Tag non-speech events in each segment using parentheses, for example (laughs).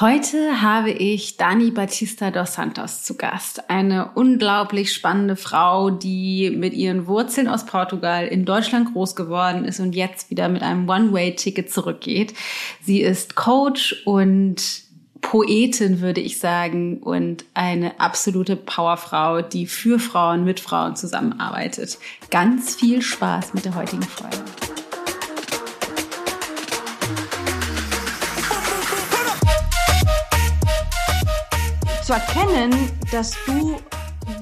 Heute habe ich Dani Batista dos Santos zu Gast. Eine unglaublich spannende Frau, die mit ihren Wurzeln aus Portugal in Deutschland groß geworden ist und jetzt wieder mit einem One-Way-Ticket zurückgeht. Sie ist Coach und Poetin, würde ich sagen, und eine absolute Powerfrau, die für Frauen mit Frauen zusammenarbeitet. Ganz viel Spaß mit der heutigen Folge. Zu erkennen, dass du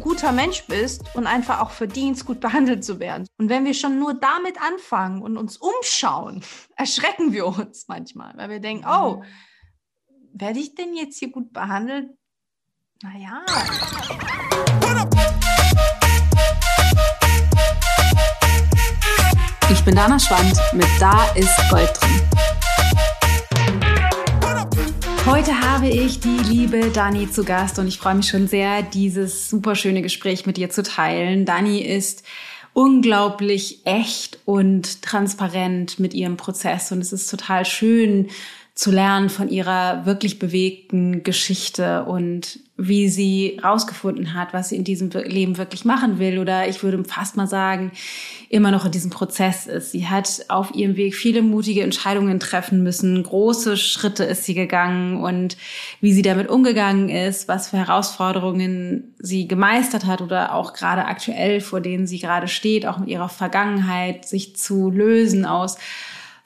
guter Mensch bist und einfach auch verdienst, gut behandelt zu werden. Und wenn wir schon nur damit anfangen und uns umschauen, (laughs) erschrecken wir uns manchmal, weil wir denken, oh, werde ich denn jetzt hier gut behandelt? Naja. Ich bin Dana Schwand mit Da ist Gold drin. Heute habe ich die liebe Dani zu Gast und ich freue mich schon sehr, dieses super schöne Gespräch mit dir zu teilen. Dani ist unglaublich echt und transparent mit ihrem Prozess und es ist total schön zu lernen von ihrer wirklich bewegten Geschichte und wie sie rausgefunden hat, was sie in diesem Leben wirklich machen will oder ich würde fast mal sagen, immer noch in diesem Prozess ist. Sie hat auf ihrem Weg viele mutige Entscheidungen treffen müssen, große Schritte ist sie gegangen und wie sie damit umgegangen ist, was für Herausforderungen sie gemeistert hat oder auch gerade aktuell, vor denen sie gerade steht, auch mit ihrer Vergangenheit, sich zu lösen aus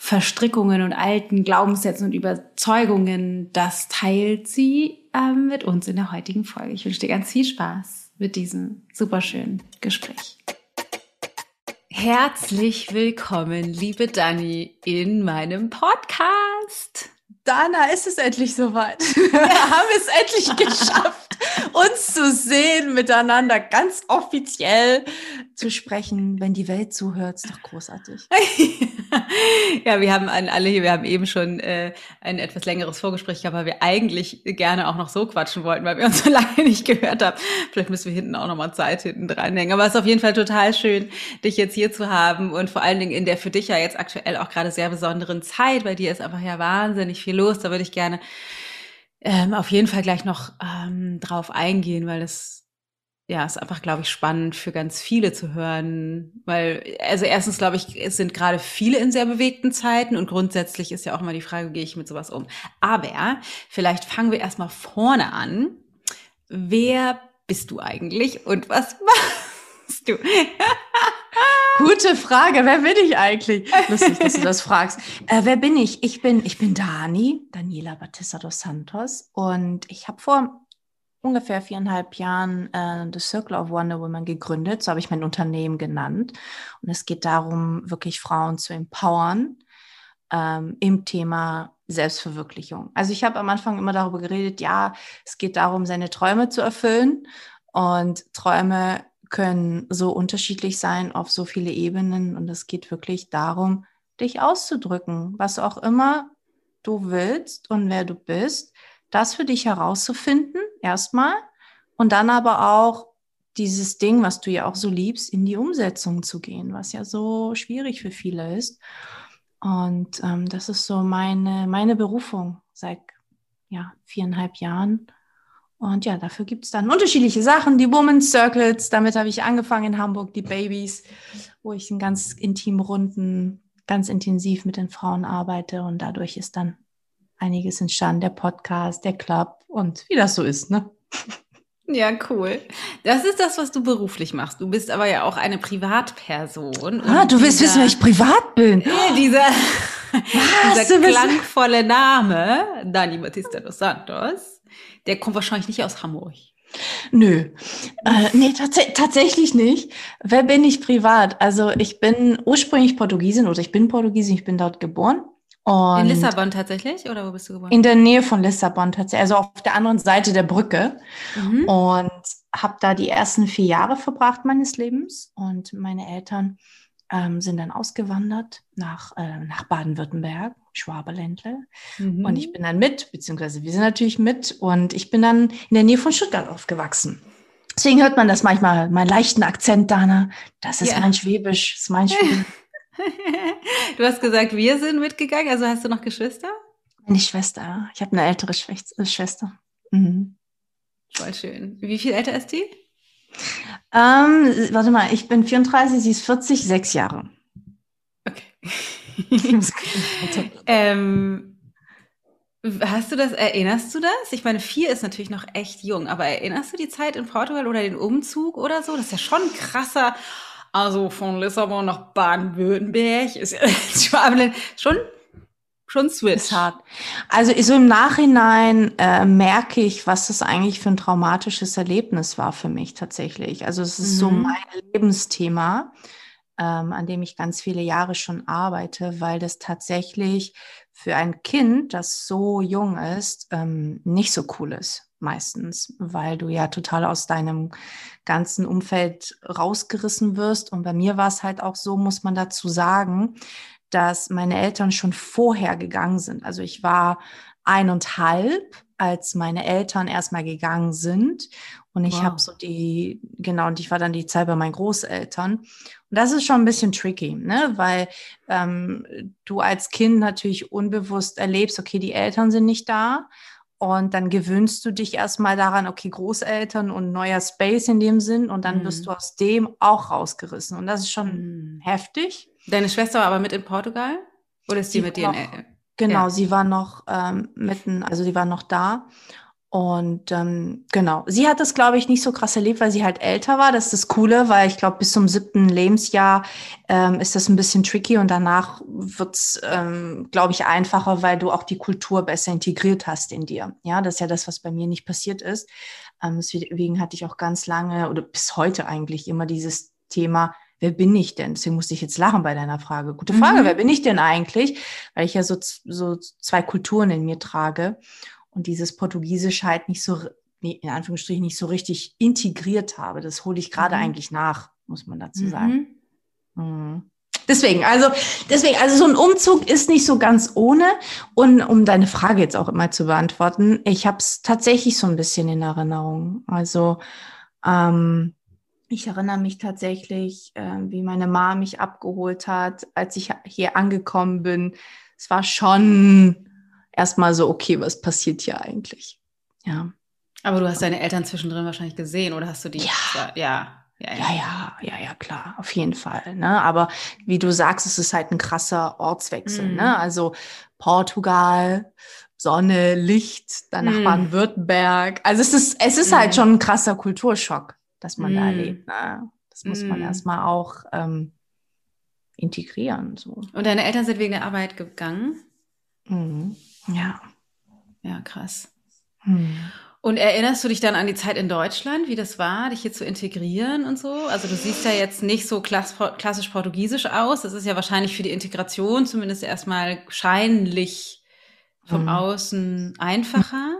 Verstrickungen und alten Glaubenssätzen und Überzeugungen, das teilt sie äh, mit uns in der heutigen Folge. Ich wünsche dir ganz viel Spaß mit diesem superschönen Gespräch. Herzlich willkommen, liebe Dani, in meinem Podcast. Dana, ist es endlich soweit. (laughs) Wir haben es endlich geschafft, uns zu sehen, miteinander ganz offiziell zu sprechen. Wenn die Welt zuhört, ist doch großartig. (laughs) ja, wir haben an alle hier, wir haben eben schon äh, ein etwas längeres Vorgespräch gehabt, weil wir eigentlich gerne auch noch so quatschen wollten, weil wir uns so (laughs) lange nicht gehört haben. Vielleicht müssen wir hinten auch noch mal Zeit hinten dranhängen. Aber es ist auf jeden Fall total schön, dich jetzt hier zu haben und vor allen Dingen in der für dich ja jetzt aktuell auch gerade sehr besonderen Zeit. Bei dir ist einfach ja wahnsinnig viel los. Da würde ich gerne ähm, auf jeden Fall gleich noch ähm, drauf eingehen, weil das ja, ist einfach, glaube ich, spannend für ganz viele zu hören, weil, also erstens, glaube ich, es sind gerade viele in sehr bewegten Zeiten und grundsätzlich ist ja auch immer die Frage, gehe ich mit sowas um? Aber vielleicht fangen wir erstmal vorne an. Wer bist du eigentlich und was (laughs) machst du? Gute Frage. Wer bin ich eigentlich? Lustig, dass du das fragst. Äh, wer bin ich? Ich bin, ich bin Dani, Daniela Batista dos Santos und ich habe vor ungefähr viereinhalb Jahren äh, The Circle of Wonder Woman gegründet. So habe ich mein Unternehmen genannt. Und es geht darum, wirklich Frauen zu empowern ähm, im Thema Selbstverwirklichung. Also ich habe am Anfang immer darüber geredet, ja, es geht darum, seine Träume zu erfüllen. Und Träume können so unterschiedlich sein auf so viele Ebenen. Und es geht wirklich darum, dich auszudrücken, was auch immer du willst und wer du bist das für dich herauszufinden, erstmal, und dann aber auch dieses Ding, was du ja auch so liebst, in die Umsetzung zu gehen, was ja so schwierig für viele ist. Und ähm, das ist so meine, meine Berufung seit ja, viereinhalb Jahren. Und ja, dafür gibt es dann unterschiedliche Sachen, die Women's Circles, damit habe ich angefangen in Hamburg, die Babys, wo ich in ganz intimen Runden ganz intensiv mit den Frauen arbeite und dadurch ist dann einiges entstanden, der Podcast, der Club und wie das so ist, ne? Ja, cool. Das ist das, was du beruflich machst. Du bist aber ja auch eine Privatperson. Ah, du willst wissen, wer ich privat bin. Ja, dieser, dieser klangvolle Name, Dani Batista dos Santos, der kommt wahrscheinlich nicht aus Hamburg. Nö, äh, nee, tats tatsächlich nicht. Wer bin ich privat? Also ich bin ursprünglich Portugiesin oder ich bin Portugiesin, ich bin dort geboren. Und in Lissabon tatsächlich? Oder wo bist du geboren? In der Nähe von Lissabon tatsächlich, also auf der anderen Seite der Brücke. Mhm. Und habe da die ersten vier Jahre verbracht meines Lebens. Und meine Eltern ähm, sind dann ausgewandert nach, äh, nach Baden-Württemberg, Schwaberländle. Mhm. Und ich bin dann mit, beziehungsweise wir sind natürlich mit. Und ich bin dann in der Nähe von Stuttgart aufgewachsen. Deswegen hört man das manchmal, meinen leichten Akzent, Dana. Das ist ja. mein Schwäbisch, das ist mein (laughs) Schwäbisch. du hast gesagt, wir sind mitgegangen, also hast du noch Geschwister? Eine Schwester. Ich habe eine ältere äh, Schwester. Mhm. Voll schön. Wie viel älter ist die? Ähm, warte mal, ich bin 34, sie ist 40, sechs Jahre. Okay. (laughs) ähm, hast du das, erinnerst du das? Ich meine, vier ist natürlich noch echt jung, aber erinnerst du die Zeit in Portugal oder den Umzug oder so? Das ist ja schon krasser. Also von Lissabon nach Baden-Württemberg ist ja (laughs) schon schon Switch. Ist hart. Also so im Nachhinein äh, merke ich, was das eigentlich für ein traumatisches Erlebnis war für mich tatsächlich. Also es ist mhm. so mein Lebensthema, ähm, an dem ich ganz viele Jahre schon arbeite, weil das tatsächlich für ein Kind, das so jung ist, ähm, nicht so cool ist meistens, weil du ja total aus deinem ganzen Umfeld rausgerissen wirst. Und bei mir war es halt auch so, muss man dazu sagen, dass meine Eltern schon vorher gegangen sind. Also ich war eineinhalb, als meine Eltern erstmal gegangen sind. Und ich wow. habe so die, genau, und ich war dann die Zeit bei meinen Großeltern. Und das ist schon ein bisschen tricky, ne? weil ähm, du als Kind natürlich unbewusst erlebst, okay, die Eltern sind nicht da. Und dann gewöhnst du dich erstmal daran, okay, Großeltern und neuer Space in dem Sinn. Und dann mhm. wirst du aus dem auch rausgerissen. Und das ist schon mhm. heftig. Deine Schwester war aber mit in Portugal? Oder ist sie, mit dir? Genau, ja. sie war noch ähm, mitten, also sie war noch da. Und ähm, genau, sie hat das, glaube ich, nicht so krass erlebt, weil sie halt älter war. Das ist das Coole, weil ich glaube, bis zum siebten Lebensjahr ähm, ist das ein bisschen tricky und danach wird's, ähm, glaube ich, einfacher, weil du auch die Kultur besser integriert hast in dir. Ja, das ist ja das, was bei mir nicht passiert ist. Ähm, deswegen hatte ich auch ganz lange oder bis heute eigentlich immer dieses Thema, wer bin ich denn? Deswegen musste ich jetzt lachen bei deiner Frage. Gute Frage, mhm. wer bin ich denn eigentlich? Weil ich ja so, so zwei Kulturen in mir trage und dieses Portugiesisch halt nicht so, in Anführungsstrichen, nicht so richtig integriert habe. Das hole ich gerade mhm. eigentlich nach, muss man dazu sagen. Mhm. mhm. Deswegen, also, deswegen, also so ein Umzug ist nicht so ganz ohne. Und um deine Frage jetzt auch immer zu beantworten, ich habe es tatsächlich so ein bisschen in Erinnerung. Also ähm, ich erinnere mich tatsächlich, äh, wie meine Mama mich abgeholt hat, als ich hier angekommen bin. Es war schon erstmal so, okay, was passiert hier eigentlich? Ja. Aber du hast deine Eltern zwischendrin wahrscheinlich gesehen oder hast du die? Ja. ja. Ja, ja, ja, ja, ja, klar, auf jeden Fall. Ne? Aber wie du sagst, es ist halt ein krasser Ortswechsel. Mm. Ne? Also Portugal, Sonne, Licht, dann nach mm. Baden-Württemberg. Also es ist, es ist mm. halt schon ein krasser Kulturschock das man mm. da erlebt. Ne? Das muss mm. man erstmal auch ähm, integrieren. So. Und deine Eltern sind wegen der Arbeit gegangen? Mhm. Ja. Ja, krass. Mhm. Und erinnerst du dich dann an die Zeit in Deutschland, wie das war, dich hier zu integrieren und so? Also du siehst ja jetzt nicht so klassisch portugiesisch aus. Das ist ja wahrscheinlich für die Integration zumindest erstmal scheinlich vom mhm. Außen einfacher.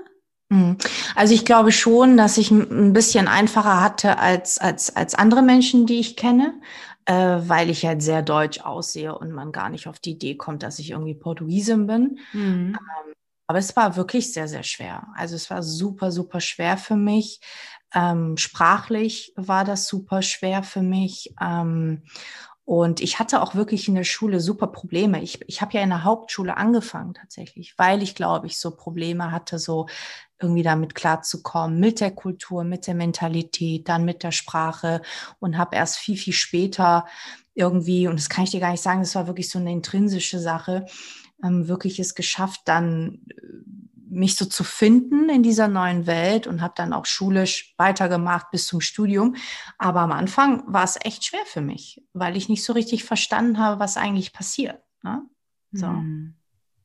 Mhm. Also ich glaube schon, dass ich ein bisschen einfacher hatte als, als, als andere Menschen, die ich kenne, äh, weil ich halt sehr deutsch aussehe und man gar nicht auf die Idee kommt, dass ich irgendwie Portugiesin bin. Mhm. Ähm, aber es war wirklich sehr, sehr schwer. Also es war super, super schwer für mich. Ähm, sprachlich war das super schwer für mich. Ähm, und ich hatte auch wirklich in der Schule super Probleme. Ich, ich habe ja in der Hauptschule angefangen tatsächlich, weil ich glaube ich so Probleme hatte, so irgendwie damit klarzukommen, mit der Kultur, mit der Mentalität, dann mit der Sprache und habe erst viel, viel später irgendwie, und das kann ich dir gar nicht sagen, das war wirklich so eine intrinsische Sache, ähm, wirklich es geschafft, dann äh, mich so zu finden in dieser neuen Welt und habe dann auch schulisch weitergemacht bis zum Studium. Aber am Anfang war es echt schwer für mich, weil ich nicht so richtig verstanden habe, was eigentlich passiert. Ne? So. Mhm.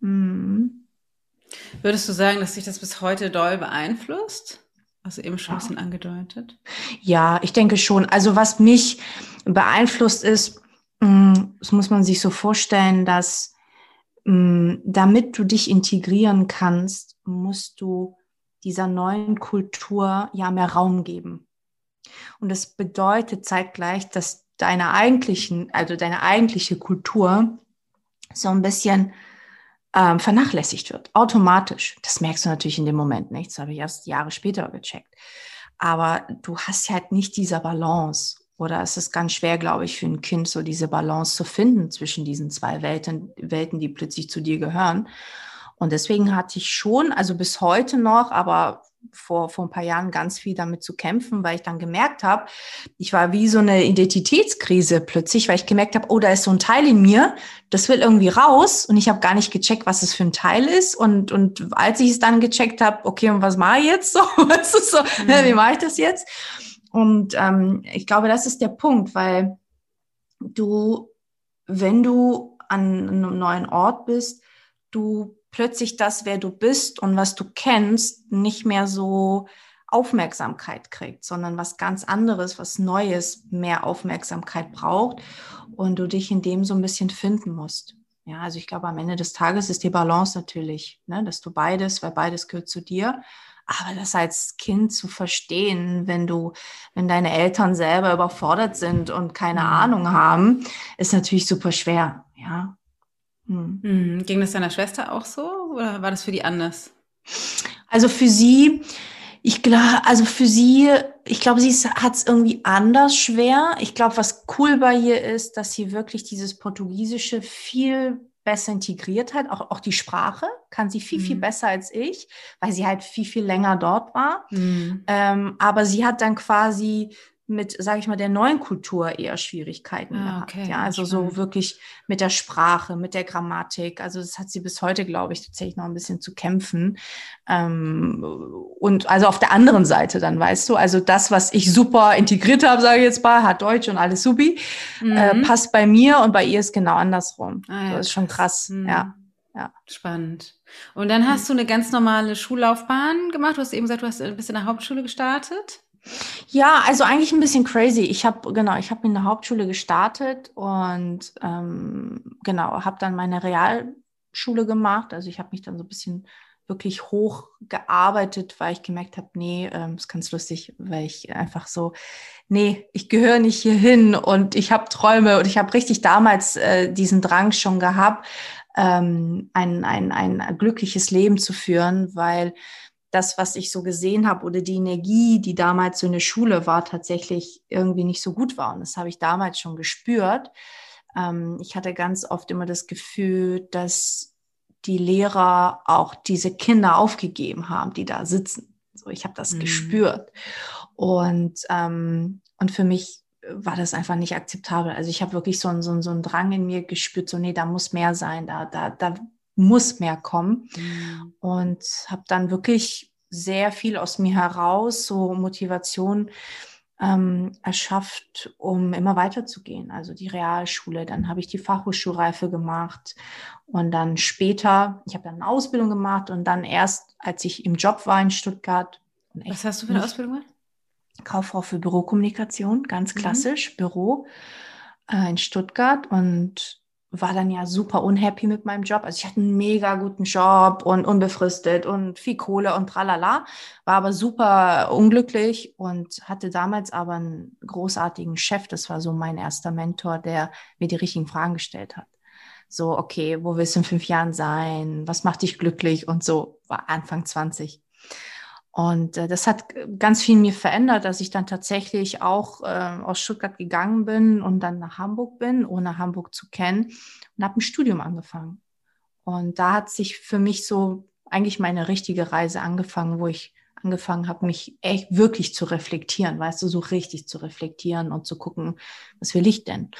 Mhm. Würdest du sagen, dass sich das bis heute doll beeinflusst? Also eben schon ein bisschen angedeutet. Ja, ich denke schon. Also was mich beeinflusst ist, mm, das muss man sich so vorstellen, dass mm, damit du dich integrieren kannst, musst du dieser neuen Kultur ja mehr Raum geben. Und das bedeutet zeitgleich, dass deine eigentlichen, also deine eigentliche Kultur so ein bisschen ähm, vernachlässigt wird, automatisch. Das merkst du natürlich in dem Moment nicht. Das habe ich erst Jahre später gecheckt. Aber du hast halt nicht diese Balance. Oder es ist ganz schwer, glaube ich, für ein Kind so diese Balance zu finden zwischen diesen zwei Welten, Welten, die plötzlich zu dir gehören. Und deswegen hatte ich schon, also bis heute noch, aber vor, vor ein paar Jahren ganz viel damit zu kämpfen, weil ich dann gemerkt habe, ich war wie so eine Identitätskrise plötzlich, weil ich gemerkt habe, oh, da ist so ein Teil in mir, das will irgendwie raus und ich habe gar nicht gecheckt, was es für ein Teil ist. Und, und als ich es dann gecheckt habe, okay, und was mache ich jetzt so? (laughs) Was ist so, mhm. wie mache ich das jetzt? Und ähm, ich glaube, das ist der Punkt, weil du, wenn du an einem neuen Ort bist, du plötzlich das, wer du bist und was du kennst, nicht mehr so Aufmerksamkeit kriegt, sondern was ganz anderes, was Neues mehr Aufmerksamkeit braucht und du dich in dem so ein bisschen finden musst. Ja, also ich glaube, am Ende des Tages ist die Balance natürlich, ne, dass du beides, weil beides gehört zu dir. Aber das als Kind zu verstehen, wenn du, wenn deine Eltern selber überfordert sind und keine mhm. Ahnung haben, ist natürlich super schwer. Ja, hm. hm. Ging das deiner Schwester auch so oder war das für die anders? Also für sie, ich glaube, also für sie, ich glaube, sie hat es irgendwie anders schwer. Ich glaube, was cool bei ihr ist, dass sie wirklich dieses Portugiesische viel besser integriert hat. Auch, auch die Sprache kann sie viel, mhm. viel besser als ich, weil sie halt viel, viel länger dort war. Mhm. Ähm, aber sie hat dann quasi mit, sage ich mal, der neuen Kultur eher Schwierigkeiten ah, gehabt. Okay, ja, also spannend. so wirklich mit der Sprache, mit der Grammatik. Also das hat sie bis heute, glaube ich, tatsächlich noch ein bisschen zu kämpfen. Ähm, und also auf der anderen Seite dann, weißt du, also das, was ich super integriert habe, sage ich jetzt mal, hat Deutsch und alles supi, äh, mhm. äh, passt bei mir und bei ihr ist genau andersrum. Ah, ja, das ist schon krass, mhm. ja. Ja. Spannend. Und dann hast du eine ganz normale Schullaufbahn gemacht. Du hast eben gesagt, du hast ein bisschen in der Hauptschule gestartet. Ja, also eigentlich ein bisschen crazy. Ich habe genau, ich habe in der Hauptschule gestartet und ähm, genau habe dann meine Realschule gemacht. Also ich habe mich dann so ein bisschen wirklich hoch gearbeitet, weil ich gemerkt habe, nee, ähm, ist ganz lustig, weil ich einfach so, nee, ich gehöre nicht hierhin und ich habe Träume und ich habe richtig damals äh, diesen Drang schon gehabt, ähm, ein, ein, ein glückliches Leben zu führen, weil das, was ich so gesehen habe oder die Energie, die damals so in der Schule war, tatsächlich irgendwie nicht so gut war. Und das habe ich damals schon gespürt. Ähm, ich hatte ganz oft immer das Gefühl, dass die Lehrer auch diese Kinder aufgegeben haben, die da sitzen. So, ich habe das mhm. gespürt. Und, ähm, und für mich war das einfach nicht akzeptabel. Also ich habe wirklich so einen, so, einen, so einen Drang in mir gespürt, so nee, da muss mehr sein, da, da, da muss mehr kommen. Mhm. Und habe dann wirklich sehr viel aus mir heraus, so Motivation ähm, erschafft, um immer weiterzugehen. Also die Realschule, dann habe ich die Fachhochschulreife gemacht und dann später, ich habe dann eine Ausbildung gemacht und dann erst, als ich im Job war in Stuttgart. Was hast du für eine Ausbildung gemacht? Kauffrau für Bürokommunikation, ganz mhm. klassisch, mhm. Büro äh, in Stuttgart und war dann ja super unhappy mit meinem Job. Also ich hatte einen mega guten Job und unbefristet und viel Kohle und tralala, war aber super unglücklich und hatte damals aber einen großartigen Chef. Das war so mein erster Mentor, der mir die richtigen Fragen gestellt hat. So, okay, wo willst du in fünf Jahren sein? Was macht dich glücklich? Und so war Anfang 20. Und äh, das hat ganz viel mir verändert, dass ich dann tatsächlich auch äh, aus Stuttgart gegangen bin und dann nach Hamburg bin, ohne Hamburg zu kennen und habe ein Studium angefangen. Und da hat sich für mich so eigentlich meine richtige Reise angefangen, wo ich angefangen habe, mich echt wirklich zu reflektieren, weißt du, so richtig zu reflektieren und zu gucken, was will ich denn?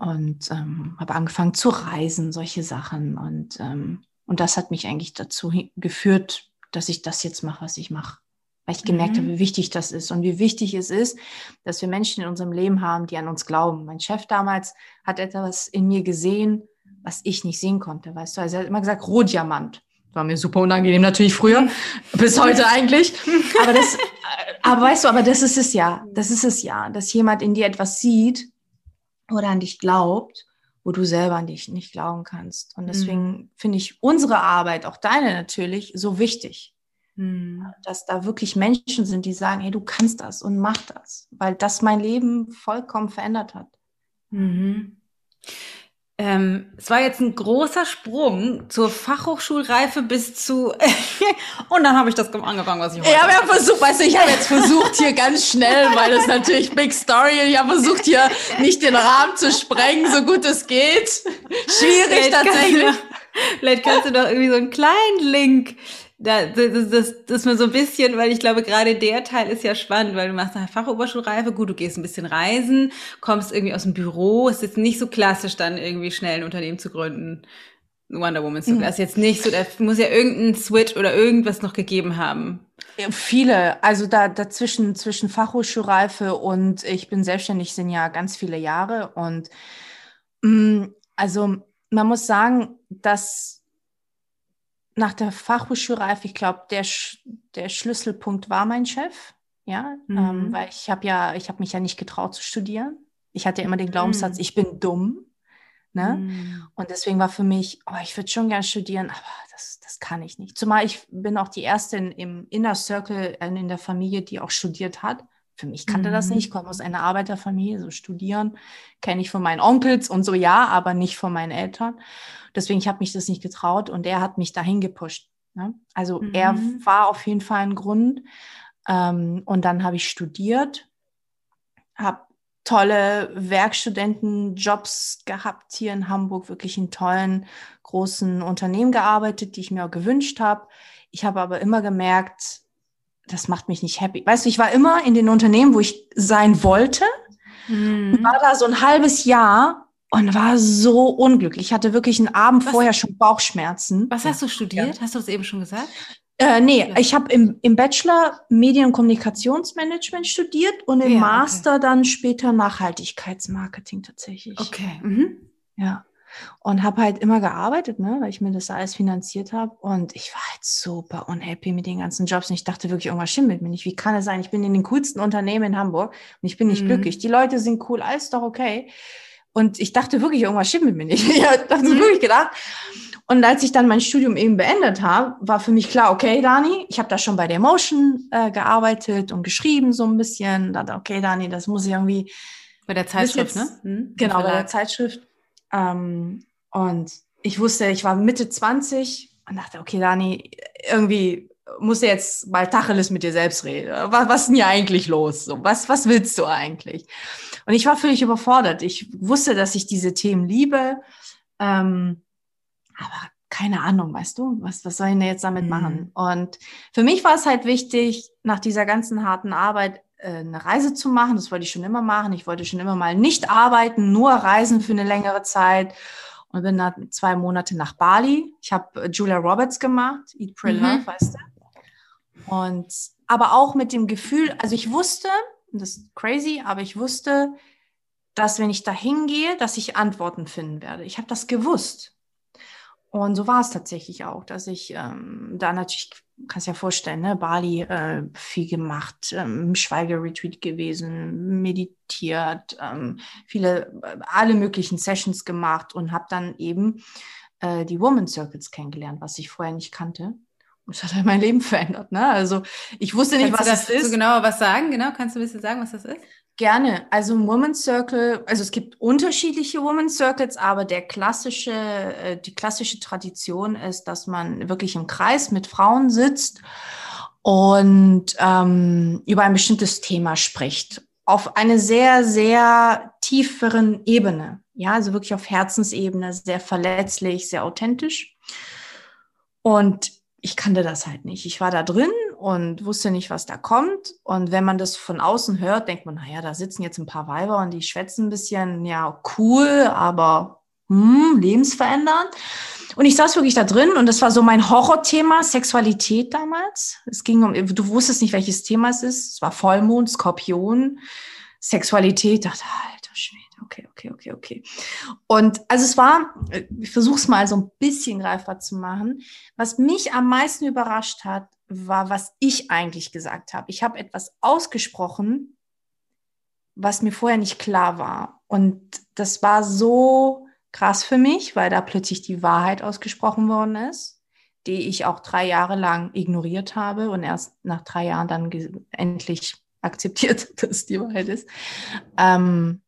Und ähm, habe angefangen zu reisen, solche Sachen. Und, ähm, und das hat mich eigentlich dazu geführt, dass ich das jetzt mache, was ich mache. Weil ich gemerkt mhm. habe, wie wichtig das ist und wie wichtig es ist, dass wir Menschen in unserem Leben haben, die an uns glauben. Mein Chef damals hat etwas in mir gesehen, was ich nicht sehen konnte, weißt du. Also er hat immer gesagt, Rohdiamant. War mir super unangenehm natürlich früher, (laughs) bis heute eigentlich. Aber das, aber weißt du, aber das ist es ja. Das ist es ja, dass jemand in dir etwas sieht oder an dich glaubt wo du selber an dich nicht glauben kannst. Und deswegen mhm. finde ich unsere Arbeit, auch deine natürlich, so wichtig. Mhm. Dass da wirklich Menschen sind, die sagen, hey, du kannst das und mach das, weil das mein Leben vollkommen verändert hat. Mhm. Ähm, es war jetzt ein großer Sprung zur Fachhochschulreife bis zu (laughs) und dann habe ich das angefangen, was ich wollte. Ich habe ja versucht, weißt du, ich habe jetzt versucht hier ganz schnell, weil das natürlich Big Story. Ich habe versucht hier nicht den Rahmen zu sprengen, so gut es geht. Schwierig ja, tatsächlich. Vielleicht kannst du doch irgendwie so einen kleinen Link da, das, das, das mir so ein bisschen, weil ich glaube, gerade der Teil ist ja spannend, weil du machst eine Fachoberschulreife, gut, du gehst ein bisschen reisen, kommst irgendwie aus dem Büro, ist jetzt nicht so klassisch, dann irgendwie schnell ein Unternehmen zu gründen. Wonder Woman zu. Mhm. Das ist jetzt nicht so, da muss ja irgendein Switch oder irgendwas noch gegeben haben. Ja, viele, also da dazwischen zwischen Fachhochschulreife und ich bin selbstständig sind ja ganz viele Jahre und mh, mm, also man muss sagen, dass nach der Fachhochschulreife, ich glaube, der, der Schlüsselpunkt war mein Chef. Ja, ähm, mhm. ähm, weil ich habe ja, ich habe mich ja nicht getraut zu studieren. Ich hatte immer den Glaubenssatz, mhm. ich bin dumm. Ne? Mhm. Und deswegen war für mich, oh, ich würde schon gerne studieren, aber das, das kann ich nicht. Zumal ich bin auch die erste in, im Inner Circle äh, in der Familie, die auch studiert hat. Für mich kannte das nicht. Ich komme aus einer Arbeiterfamilie, so studieren kenne ich von meinen Onkels und so ja, aber nicht von meinen Eltern. Deswegen, ich habe mich das nicht getraut und er hat mich dahin gepusht. Ne? Also mhm. er war auf jeden Fall ein Grund. Ähm, und dann habe ich studiert, habe tolle Werkstudentenjobs gehabt hier in Hamburg, wirklich in tollen großen Unternehmen gearbeitet, die ich mir auch gewünscht habe. Ich habe aber immer gemerkt, das macht mich nicht happy. Weißt du, ich war immer in den Unternehmen, wo ich sein wollte. Mhm. War da so ein halbes Jahr und war so unglücklich. Ich hatte wirklich einen Abend was, vorher schon Bauchschmerzen. Was hast du studiert? Ja. Hast du es eben schon gesagt? Äh, nee, ich habe im, im Bachelor Medien- und Kommunikationsmanagement studiert und im ja, Master okay. dann später Nachhaltigkeitsmarketing tatsächlich. Okay. Mhm. Ja. Und habe halt immer gearbeitet, ne, weil ich mir das alles finanziert habe. Und ich war halt super unhappy mit den ganzen Jobs. Und ich dachte wirklich, irgendwas stimmt mit mir nicht. Wie kann es sein? Ich bin in den coolsten Unternehmen in Hamburg und ich bin nicht mhm. glücklich. Die Leute sind cool, alles doch okay. Und ich dachte wirklich, irgendwas stimmt mit mir nicht. (laughs) Ich habe mhm. wirklich gedacht. Und als ich dann mein Studium eben beendet habe, war für mich klar, okay, Dani, ich habe da schon bei der Motion äh, gearbeitet und geschrieben so ein bisschen. Dachte, okay, Dani, das muss ich irgendwie. Bei der Zeitschrift, jetzt, ne? Mhm. Genau, bei der Zeitschrift. Ähm, und ich wusste, ich war Mitte 20 und dachte, okay, Dani, irgendwie musst du jetzt mal Tacheles mit dir selbst reden. Was, was ist denn hier eigentlich los? So, was, was willst du eigentlich? Und ich war völlig überfordert. Ich wusste, dass ich diese Themen liebe, ähm, aber keine Ahnung, weißt du, was, was soll ich denn jetzt damit mhm. machen? Und für mich war es halt wichtig, nach dieser ganzen harten Arbeit äh, eine Reise zu machen. Das wollte ich schon immer machen. Ich wollte schon immer mal nicht arbeiten, nur reisen für eine längere Zeit. Und bin dann zwei Monate nach Bali. Ich habe äh, Julia Roberts gemacht, Eat, Pray, mhm. Love, weißt du. Und aber auch mit dem Gefühl, also ich wusste, das ist crazy, aber ich wusste, dass wenn ich da hingehe, dass ich Antworten finden werde. Ich habe das gewusst. Und so war es tatsächlich auch, dass ich ähm, da natürlich, kannst ja vorstellen, ne, Bali äh, viel gemacht, ähm, Schweigeretreat gewesen, meditiert, ähm, viele, äh, alle möglichen Sessions gemacht und habe dann eben äh, die Woman Circles kennengelernt, was ich vorher nicht kannte. Das hat halt mein Leben verändert. Ne? Also ich wusste nicht, Kannst was das ist. So genauer was sagen? Genau, kannst du ein bisschen sagen, was das ist? Gerne. Also Women's Circle, also es gibt unterschiedliche Women's Circles, aber der klassische, äh, die klassische Tradition ist, dass man wirklich im Kreis mit Frauen sitzt und ähm, über ein bestimmtes Thema spricht. Auf eine sehr, sehr tieferen Ebene. Ja, also wirklich auf Herzensebene, sehr verletzlich, sehr authentisch. Und ich kannte das halt nicht. Ich war da drin und wusste nicht, was da kommt. Und wenn man das von außen hört, denkt man, naja, da sitzen jetzt ein paar Weiber und die schwätzen ein bisschen, ja, cool, aber hm, lebensverändernd. Und ich saß wirklich da drin und das war so mein Horrorthema, Sexualität damals. Es ging um, du wusstest nicht, welches Thema es ist. Es war Vollmond, Skorpion, Sexualität. Ich dachte, Schwede okay, okay, okay, okay. Und also es war, ich versuche es mal so ein bisschen greifbar zu machen. Was mich am meisten überrascht hat, war, was ich eigentlich gesagt habe. Ich habe etwas ausgesprochen, was mir vorher nicht klar war. Und das war so krass für mich, weil da plötzlich die Wahrheit ausgesprochen worden ist, die ich auch drei Jahre lang ignoriert habe und erst nach drei Jahren dann endlich akzeptiert, (laughs) dass die Wahrheit ist. Ähm,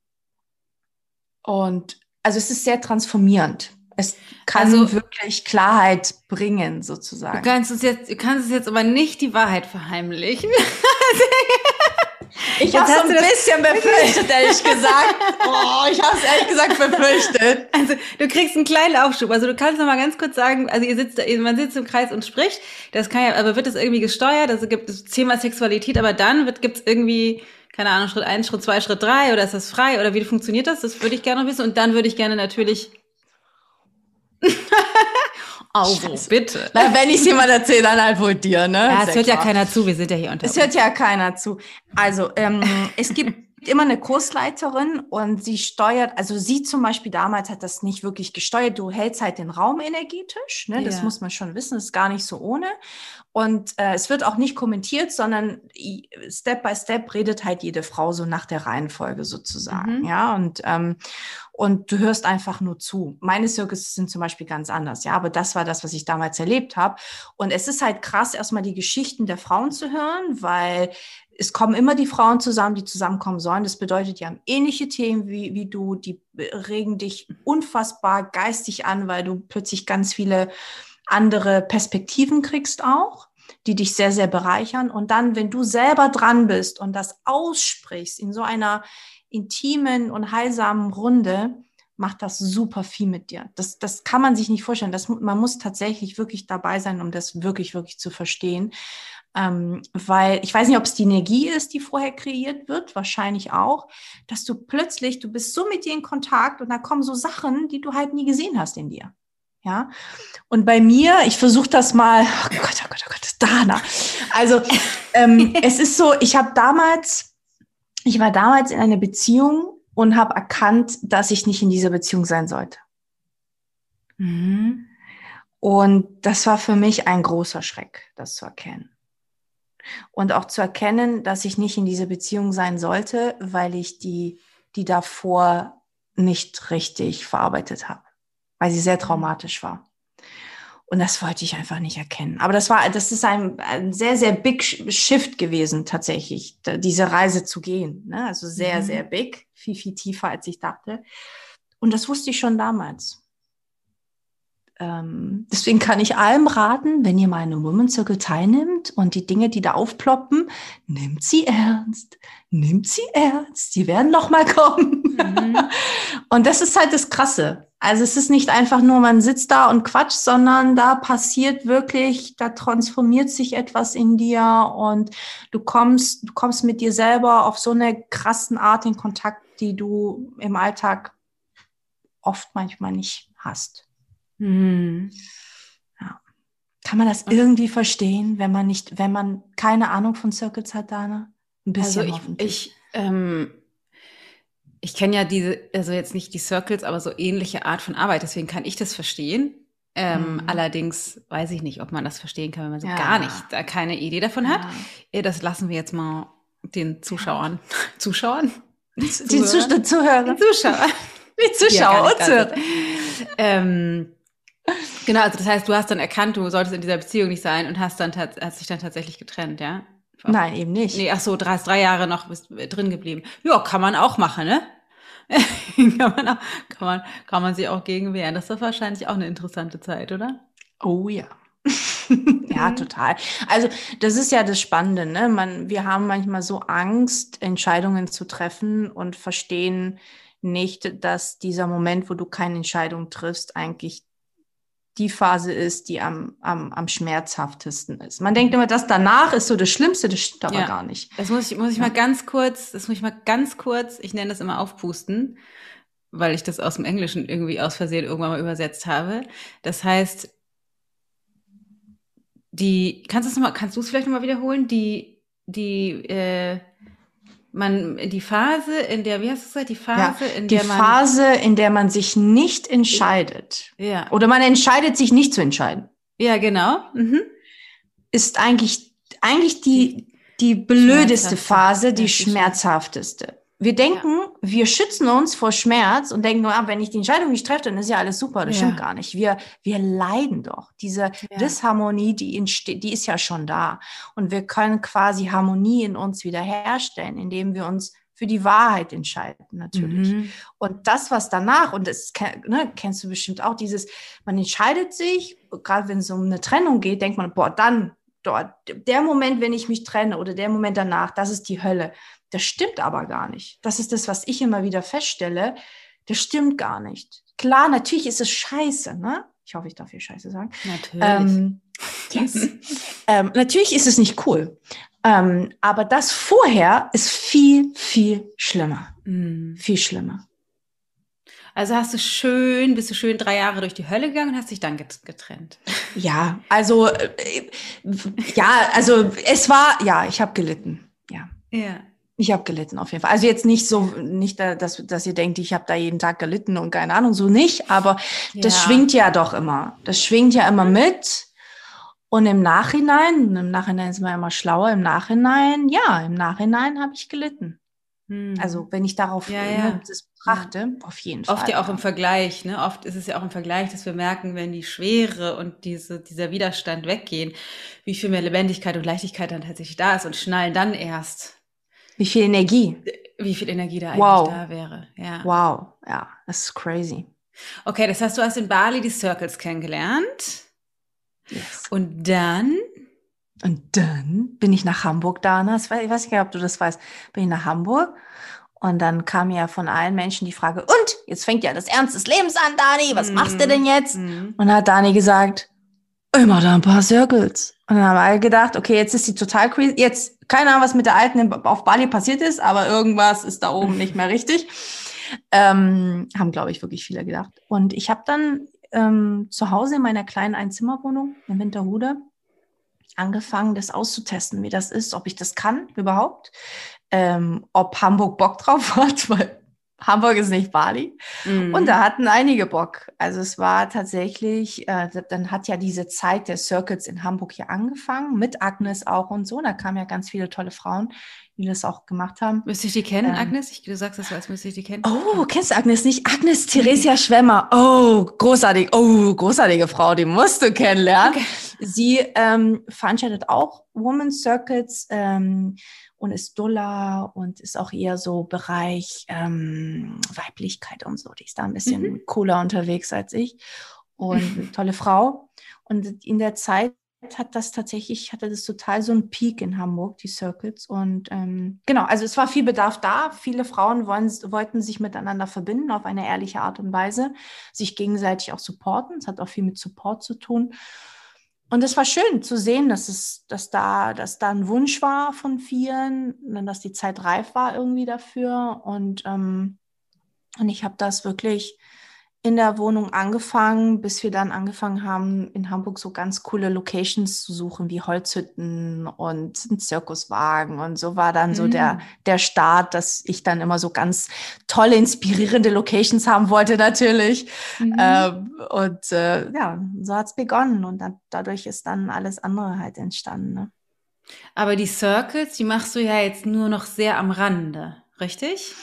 und also es ist sehr transformierend. Es kann also, wirklich Klarheit bringen, sozusagen. Du kannst, es jetzt, du kannst es jetzt aber nicht die Wahrheit verheimlichen. (laughs) Ich habe so ein bisschen befürchtet, ehrlich gesagt. (laughs) Oh, ich habe es ehrlich gesagt befürchtet. Also du kriegst einen kleinen Aufschub. Also du kannst noch mal ganz kurz sagen, also ihr sitzt, man sitzt im Kreis und spricht. Das kann ja, aber wird das irgendwie gesteuert? Also gibt es Thema Sexualität, aber dann wird gibt's irgendwie keine Ahnung, Schritt eins, Schritt zwei, Schritt drei oder ist das frei oder wie funktioniert das? Das würde ich gerne wissen. Und dann würde ich gerne natürlich (laughs) Also, Scheiße. bitte. Na, wenn ich es jemand erzähle, dann halt wohl dir, ne? Ja, es hört klar. ja keiner zu, wir sind ja hier unter. Es hört ja keiner zu. Also, ähm, (laughs) es gibt immer eine Kursleiterin und sie steuert, also sie zum Beispiel damals hat das nicht wirklich gesteuert. Du hältst halt den Raum energetisch, ne? das ja. muss man schon wissen, das ist gar nicht so ohne. Und äh, es wird auch nicht kommentiert, sondern Step by Step redet halt jede Frau so nach der Reihenfolge sozusagen. Mhm. Ja, und, ähm, und du hörst einfach nur zu. Meine Circus sind zum Beispiel ganz anders, ja, aber das war das, was ich damals erlebt habe. Und es ist halt krass, erstmal die Geschichten der Frauen zu hören, weil es kommen immer die Frauen zusammen, die zusammenkommen sollen. Das bedeutet, die haben ähnliche Themen wie, wie du, die regen dich unfassbar geistig an, weil du plötzlich ganz viele andere Perspektiven kriegst auch, die dich sehr, sehr bereichern. Und dann, wenn du selber dran bist und das aussprichst in so einer intimen und heilsamen Runde, macht das super viel mit dir. Das, das kann man sich nicht vorstellen. Das, man muss tatsächlich wirklich dabei sein, um das wirklich, wirklich zu verstehen. Ähm, weil ich weiß nicht, ob es die Energie ist, die vorher kreiert wird, wahrscheinlich auch, dass du plötzlich, du bist so mit dir in Kontakt und da kommen so Sachen, die du halt nie gesehen hast in dir. Ja. Und bei mir, ich versuche das mal, oh Gott, oh Gott, oh Gott, Dana. Also ähm, (laughs) es ist so, ich habe damals, ich war damals in einer Beziehung und habe erkannt, dass ich nicht in dieser Beziehung sein sollte. Mhm. Und das war für mich ein großer Schreck, das zu erkennen. Und auch zu erkennen, dass ich nicht in dieser Beziehung sein sollte, weil ich die, die davor nicht richtig verarbeitet habe weil sie sehr traumatisch war. Und das wollte ich einfach nicht erkennen. Aber das war, das ist ein, ein sehr, sehr big Shift gewesen, tatsächlich, diese Reise zu gehen. Ne? Also sehr, mhm. sehr big, viel, viel tiefer, als ich dachte. Und das wusste ich schon damals. Ähm, deswegen kann ich allem raten, wenn ihr mal in einem Women's Circle teilnimmt und die Dinge, die da aufploppen, nimmt sie ernst, nimmt sie ernst, die werden noch mal kommen. Mhm. (laughs) und das ist halt das Krasse. Also es ist nicht einfach nur, man sitzt da und quatscht, sondern da passiert wirklich, da transformiert sich etwas in dir und du kommst, du kommst mit dir selber auf so eine krassen Art in Kontakt, die du im Alltag oft manchmal nicht hast. Mhm. Ja. Kann man das irgendwie verstehen, wenn man nicht, wenn man keine Ahnung von Circuits hat, Dana? Ein bisschen also ich, ich ähm ich kenne ja diese, also jetzt nicht die Circles, aber so ähnliche Art von Arbeit, deswegen kann ich das verstehen. Ähm, mhm. Allerdings weiß ich nicht, ob man das verstehen kann, wenn man so ja. gar nicht, da keine Idee davon ja. hat. Das lassen wir jetzt mal den Zuschauern, (laughs) Zuschauern? Die Zuhörer. Zuhörer. Die Zuschauer. Die Zuschauer und Zuhörer. Ähm, genau, also das heißt, du hast dann erkannt, du solltest in dieser Beziehung nicht sein und hast dann hast dich dann tatsächlich getrennt, ja? Nein, eben nicht. Nee, ach so, drei, drei Jahre noch bist drin geblieben. Ja, kann man auch machen, ne? (laughs) kann, man auch, kann, man, kann man sich auch gegen wehren. Das ist wahrscheinlich auch eine interessante Zeit, oder? Oh ja. (laughs) ja, total. Also das ist ja das Spannende. Ne? Man, wir haben manchmal so Angst, Entscheidungen zu treffen und verstehen nicht, dass dieser Moment, wo du keine Entscheidung triffst, eigentlich die Phase ist, die am, am, am schmerzhaftesten ist. Man denkt immer, das danach ist so das Schlimmste, das stimmt aber ja. gar nicht. Das muss ich, muss ich ja. mal ganz kurz, das muss ich mal ganz kurz, ich nenne das immer aufpusten, weil ich das aus dem Englischen irgendwie aus Versehen irgendwann mal übersetzt habe. Das heißt, die, kannst du es noch mal, kannst du es vielleicht nochmal wiederholen? Die, die, äh, man die Phase, in der, wie hast du gesagt, die Phase, ja, in der man. Die Phase, in der man sich nicht entscheidet. Ja. Oder man entscheidet sich nicht zu entscheiden. Ja, genau. Mhm. Ist eigentlich, eigentlich die, die blödeste Phase, die schmerzhafteste. Wir denken, ja. wir schützen uns vor Schmerz und denken nur, ah, wenn ich die Entscheidung nicht treffe, dann ist ja alles super. Das ja. stimmt gar nicht. Wir, wir leiden doch. Diese ja. Disharmonie, die, entsteht, die ist ja schon da. Und wir können quasi Harmonie in uns wiederherstellen, indem wir uns für die Wahrheit entscheiden, natürlich. Mhm. Und das, was danach, und das ne, kennst du bestimmt auch, dieses, man entscheidet sich, gerade wenn es um eine Trennung geht, denkt man, boah, dann dort, der Moment, wenn ich mich trenne oder der Moment danach, das ist die Hölle. Das stimmt aber gar nicht. Das ist das, was ich immer wieder feststelle. Das stimmt gar nicht. Klar, natürlich ist es scheiße, ne? Ich hoffe, ich darf hier Scheiße sagen. Natürlich. Ähm, yes. (laughs) ähm, natürlich ist es nicht cool. Ähm, aber das vorher ist viel, viel schlimmer. Mm. Viel schlimmer. Also hast du schön, bist du schön drei Jahre durch die Hölle gegangen und hast dich dann get- getrennt. Ja, also, äh, ja, also es war, ja, ich habe gelitten. Ja. Ja. Ich habe gelitten auf jeden Fall. Also jetzt nicht so, nicht, da, dass, dass ihr denkt, ich habe da jeden Tag gelitten und keine Ahnung, so nicht, aber das Ja. schwingt ja doch immer. Das schwingt ja immer mit. Und im Nachhinein, im Nachhinein ist man immer schlauer, im Nachhinein, ja, im Nachhinein habe ich gelitten. Hm. Also wenn ich darauf Ja, äh, ja. das betrachte, auf jeden Fall. Oft ja auch im Vergleich, ne? Oft ist es ja auch im Vergleich, dass wir merken, wenn die Schwere und diese, dieser Widerstand weggehen, wie viel mehr Lebendigkeit und Leichtigkeit dann tatsächlich da ist und schnallen dann erst, Wie viel Energie. wie viel Energie da eigentlich Wow. da wäre. Ja. Wow, ja, das ist crazy. Okay, das heißt, du hast in Bali die Circles kennengelernt Yes. und dann, Und dann bin ich nach Hamburg da. Ne? Das war- Ich weiß nicht, ob du das weißt. Bin ich nach Hamburg und dann kam ja von allen Menschen die Frage, und jetzt fängt ja das Ernst des Lebens an, Dani, was Mhm. machst du denn jetzt? Mhm. Und dann hat Dani gesagt, mach da ein paar Circles. Und dann haben alle gedacht, okay, jetzt ist sie total crazy. Jetzt, keine Ahnung, was mit der Alten auf Bali passiert ist, aber irgendwas ist da oben nicht mehr richtig. Ähm, haben, glaube ich, wirklich viele gedacht. Und ich habe dann ähm, zu Hause in meiner kleinen Einzimmerwohnung in Winterhude angefangen, das auszutesten, wie das ist, ob ich das kann überhaupt, ähm, ob Hamburg Bock drauf hat, (laughs) weil Hamburg ist nicht Bali. Mhm. Und da hatten einige Bock. Also es war tatsächlich, äh, dann hat ja diese Zeit der Circuits in Hamburg hier angefangen, mit Agnes auch und so. Da kamen ja ganz viele tolle Frauen, die das auch gemacht haben. Müsste ich die kennen, Ähm. Agnes? Ich, du sagst das so, als müsste ich die kennen. Oh, kennst du Agnes nicht? Agnes Theresia Schwemmer. Oh, großartig. Oh, großartige Frau, die musst du kennenlernen. Okay. Sie ähm, veranstaltet auch Women's Circuits ähm, und ist Dulla und ist auch eher so Bereich ähm, Weiblichkeit und so. Die ist da ein bisschen cooler unterwegs als ich und eine (laughs) tolle Frau. Und in der Zeit hat das tatsächlich, hatte das total so einen Peak in Hamburg, die Circuits. Und ähm, genau, also es war viel Bedarf da. Viele Frauen wollen, wollten sich miteinander verbinden auf eine ehrliche Art und Weise, sich gegenseitig auch supporten. Es hat auch viel mit Support zu tun. Und es war schön zu sehen, dass es, dass da, dass da ein Wunsch war von vielen, dass die Zeit reif war irgendwie dafür. Und, ähm, und ich habe das wirklich in der Wohnung angefangen, bis wir dann angefangen haben, in Hamburg so ganz coole Locations zu suchen, wie Holzhütten und ein Zirkuswagen. Und so war dann so Mhm. der, der Start, dass ich dann immer so ganz tolle, inspirierende Locations haben wollte, natürlich. Mhm. Ähm, und äh, ja, so hat's begonnen. Und dann, dadurch ist dann alles andere halt entstanden. Ne? Aber die Circles, die machst du ja jetzt nur noch sehr am Rande, richtig?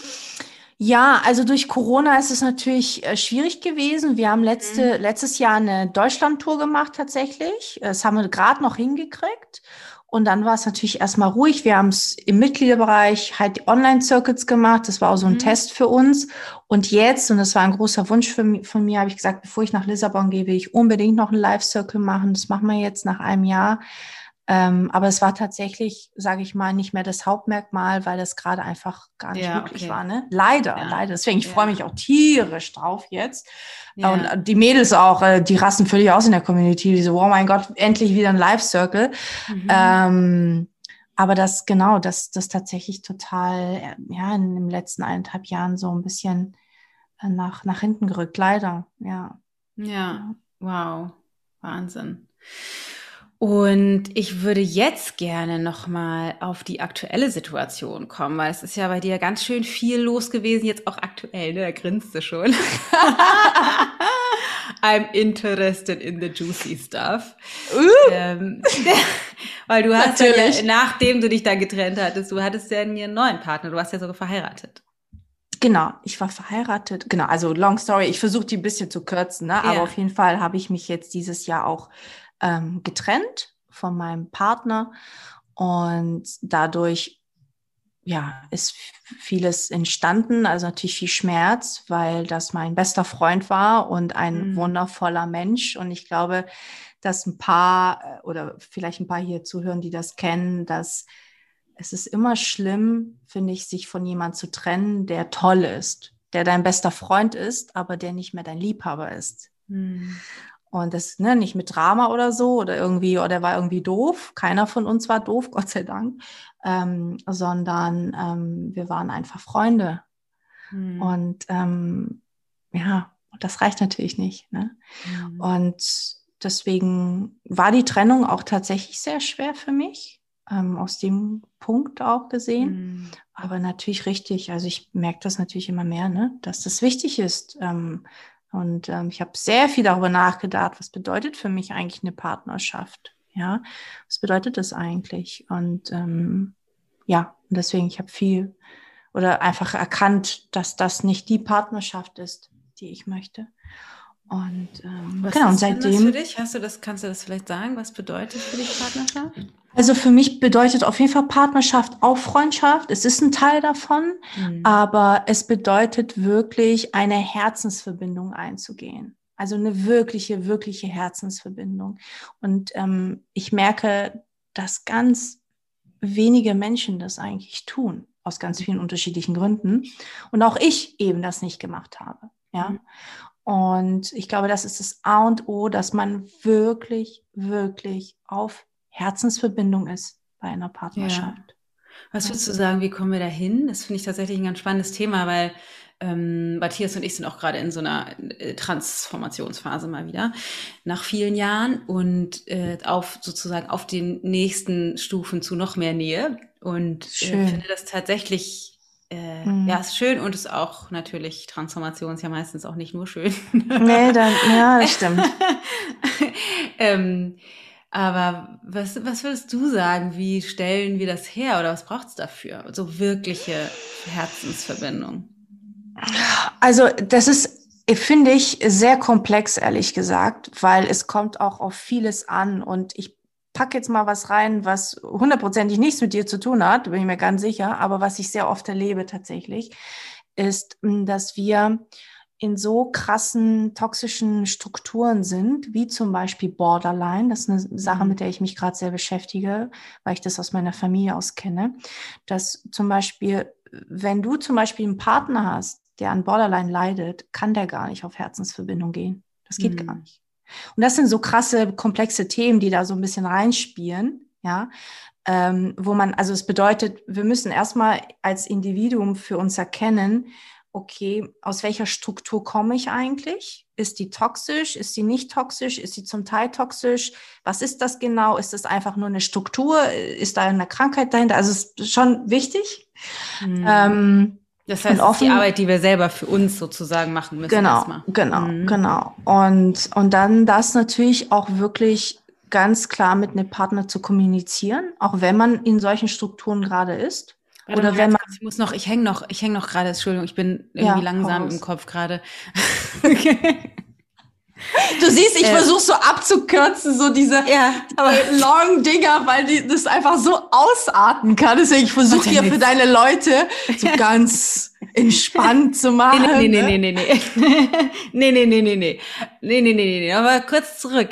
Ja, also durch Corona ist es natürlich äh, schwierig gewesen. Wir haben letzte, letztes Jahr eine Deutschland-Tour gemacht tatsächlich. Das haben wir gerade noch hingekriegt. Und dann war es natürlich erstmal ruhig. Wir haben es im Mitgliederbereich halt die Online-Circuits gemacht. Das war auch so ein Mhm. Test für uns. Und jetzt, und das war ein großer Wunsch für, von mir, habe ich gesagt, bevor ich nach Lissabon gehe, will ich unbedingt noch einen Live-Circle machen. Das machen wir jetzt nach einem Jahr. Ähm, aber es war tatsächlich, sage ich mal, nicht mehr das Hauptmerkmal, weil das gerade einfach gar nicht Ja, möglich okay. war. Ne? Leider, Ja. leider. Deswegen, ich Ja. freue mich auch tierisch drauf jetzt. Und äh, die Mädels auch, äh, die rasten völlig aus in der Community. Die so, oh mein Gott, endlich wieder ein Live-Circle. Mhm. Ähm, aber das, genau, das, das tatsächlich total, äh, ja, in den letzten eineinhalb Jahren so ein bisschen nach, nach hinten gerückt, leider, ja. Ja, wow, Wahnsinn. Und ich würde jetzt gerne nochmal auf die aktuelle Situation kommen, weil es ist ja bei dir ganz schön viel los gewesen, jetzt auch aktuell, ne? Da grinst du schon. (laughs) I'm interested in the juicy stuff. Ähm, (laughs) weil du hast dann ja, Natürlich. nachdem du dich da getrennt hattest, du hattest ja einen neuen Partner, du warst ja sogar verheiratet. Genau, ich war verheiratet. Genau, also long story, ich versuche die ein bisschen zu kürzen, ne? aber Ja. auf jeden Fall habe ich mich jetzt dieses Jahr auch ähm, getrennt von meinem Partner und dadurch ja, ist vieles entstanden, also natürlich viel Schmerz, weil das mein bester Freund war und ein Mhm. wundervoller Mensch und ich glaube, dass ein paar äh, oder vielleicht ein paar hier zuhören, die das kennen, dass es ist immer schlimm, finde ich, sich von jemand zu trennen, der toll ist, der dein bester Freund ist, aber der nicht mehr dein Liebhaber ist. Mhm. Und das ne, nicht mit Drama oder so oder irgendwie, oder der war irgendwie doof. Keiner von uns war doof, (laughs) Gott sei Dank, ähm, sondern ähm, wir waren einfach Freunde. Mhm. Und ähm, ja, das reicht natürlich nicht. Ne? Mhm. Und deswegen war die Trennung auch tatsächlich sehr schwer für mich, ähm, aus dem Punkt auch gesehen. Mhm. Aber natürlich richtig. Also ich merke das natürlich immer mehr, ne? dass das wichtig ist. Und ähm, ich habe sehr viel darüber nachgedacht, was bedeutet für mich eigentlich eine Partnerschaft? Ja, was bedeutet das eigentlich? Und ähm, ja, und deswegen, ich habe viel oder einfach erkannt, dass das nicht die Partnerschaft ist, die ich möchte. Und ähm, was genau, und seitdem. Das für dich? Hast du das, kannst du das vielleicht sagen? Was bedeutet für dich Partnerschaft? Also für mich bedeutet auf jeden Fall Partnerschaft auch Freundschaft. Es ist ein Teil davon, mhm. aber es bedeutet wirklich eine Herzensverbindung einzugehen. Also eine wirkliche, wirkliche Herzensverbindung. Und ähm, ich merke, dass ganz wenige Menschen das eigentlich tun, aus ganz vielen unterschiedlichen Gründen. Und auch ich eben das nicht gemacht habe. Ja. Und ich glaube, das ist das A und O, dass man wirklich, wirklich auf Herzensverbindung ist bei einer Partnerschaft. Ja. Was würdest du sagen, wie kommen wir da hin? Das finde ich tatsächlich ein ganz spannendes Thema, weil ähm, Matthias und ich sind auch gerade in so einer äh, Transformationsphase mal wieder nach vielen Jahren und äh, auf sozusagen auf den nächsten Stufen zu noch mehr Nähe und äh, finde das tatsächlich äh, mhm. ja ist schön und ist auch natürlich Transformation ist ja meistens auch nicht nur schön. (laughs) nee, dann ja, das stimmt. (laughs) ähm, aber was, was würdest du sagen? Wie stellen wir das her oder was braucht es dafür? So wirkliche Herzensverbindung. Also das ist, finde ich, sehr komplex, ehrlich gesagt, weil es kommt auch auf vieles an und ich packe jetzt mal was rein, was hundertprozentig nichts mit dir zu tun hat, bin ich mir ganz sicher, aber was ich sehr oft erlebe tatsächlich, ist, dass wir in so krassen toxischen Strukturen sind, wie zum Beispiel Borderline. Das ist eine Sache, mhm. mit der ich mich gerade sehr beschäftige, weil ich das aus meiner Familie aus kenne. Dass zum Beispiel, wenn du zum Beispiel einen Partner hast, der an Borderline leidet, kann der gar nicht auf Herzensverbindung gehen. Das geht mhm. gar nicht. Und das sind so krasse, komplexe Themen, die da so ein bisschen reinspielen, ja. Ähm, wo man, also es bedeutet, wir müssen erstmal als Individuum für uns erkennen, okay, aus welcher Struktur komme ich eigentlich? Ist die toxisch? Ist sie nicht toxisch? Ist sie zum Teil toxisch? Was ist das genau? Ist das einfach nur eine Struktur? Ist da eine Krankheit dahinter? Also es ist schon wichtig. Mhm. Ähm, das heißt, offen, die Arbeit, die wir selber für uns sozusagen machen müssen. Genau, erstmal. genau, mhm. genau. Und, und dann das natürlich auch wirklich ganz klar mit einem Partner zu kommunizieren, auch wenn man in solchen Strukturen gerade ist. Warte Oder wenn man. Ich muss noch, ich hänge noch, ich hänge noch gerade, Entschuldigung, ich bin irgendwie ja, langsam im Kopf gerade. (laughs) Du siehst, ich äh, versuche so abzukürzen, so diese ja, aber (laughs) long Dinger, weil die das einfach so ausarten kann. Deswegen, ich versuche hier für deine Leute (laughs) so ganz entspannt zu machen. Nee, nee, nee, nee, nee, (laughs) nee. nee, nee, nee, nee, nee. Nee, nee, nee, nee. Aber kurz zurück.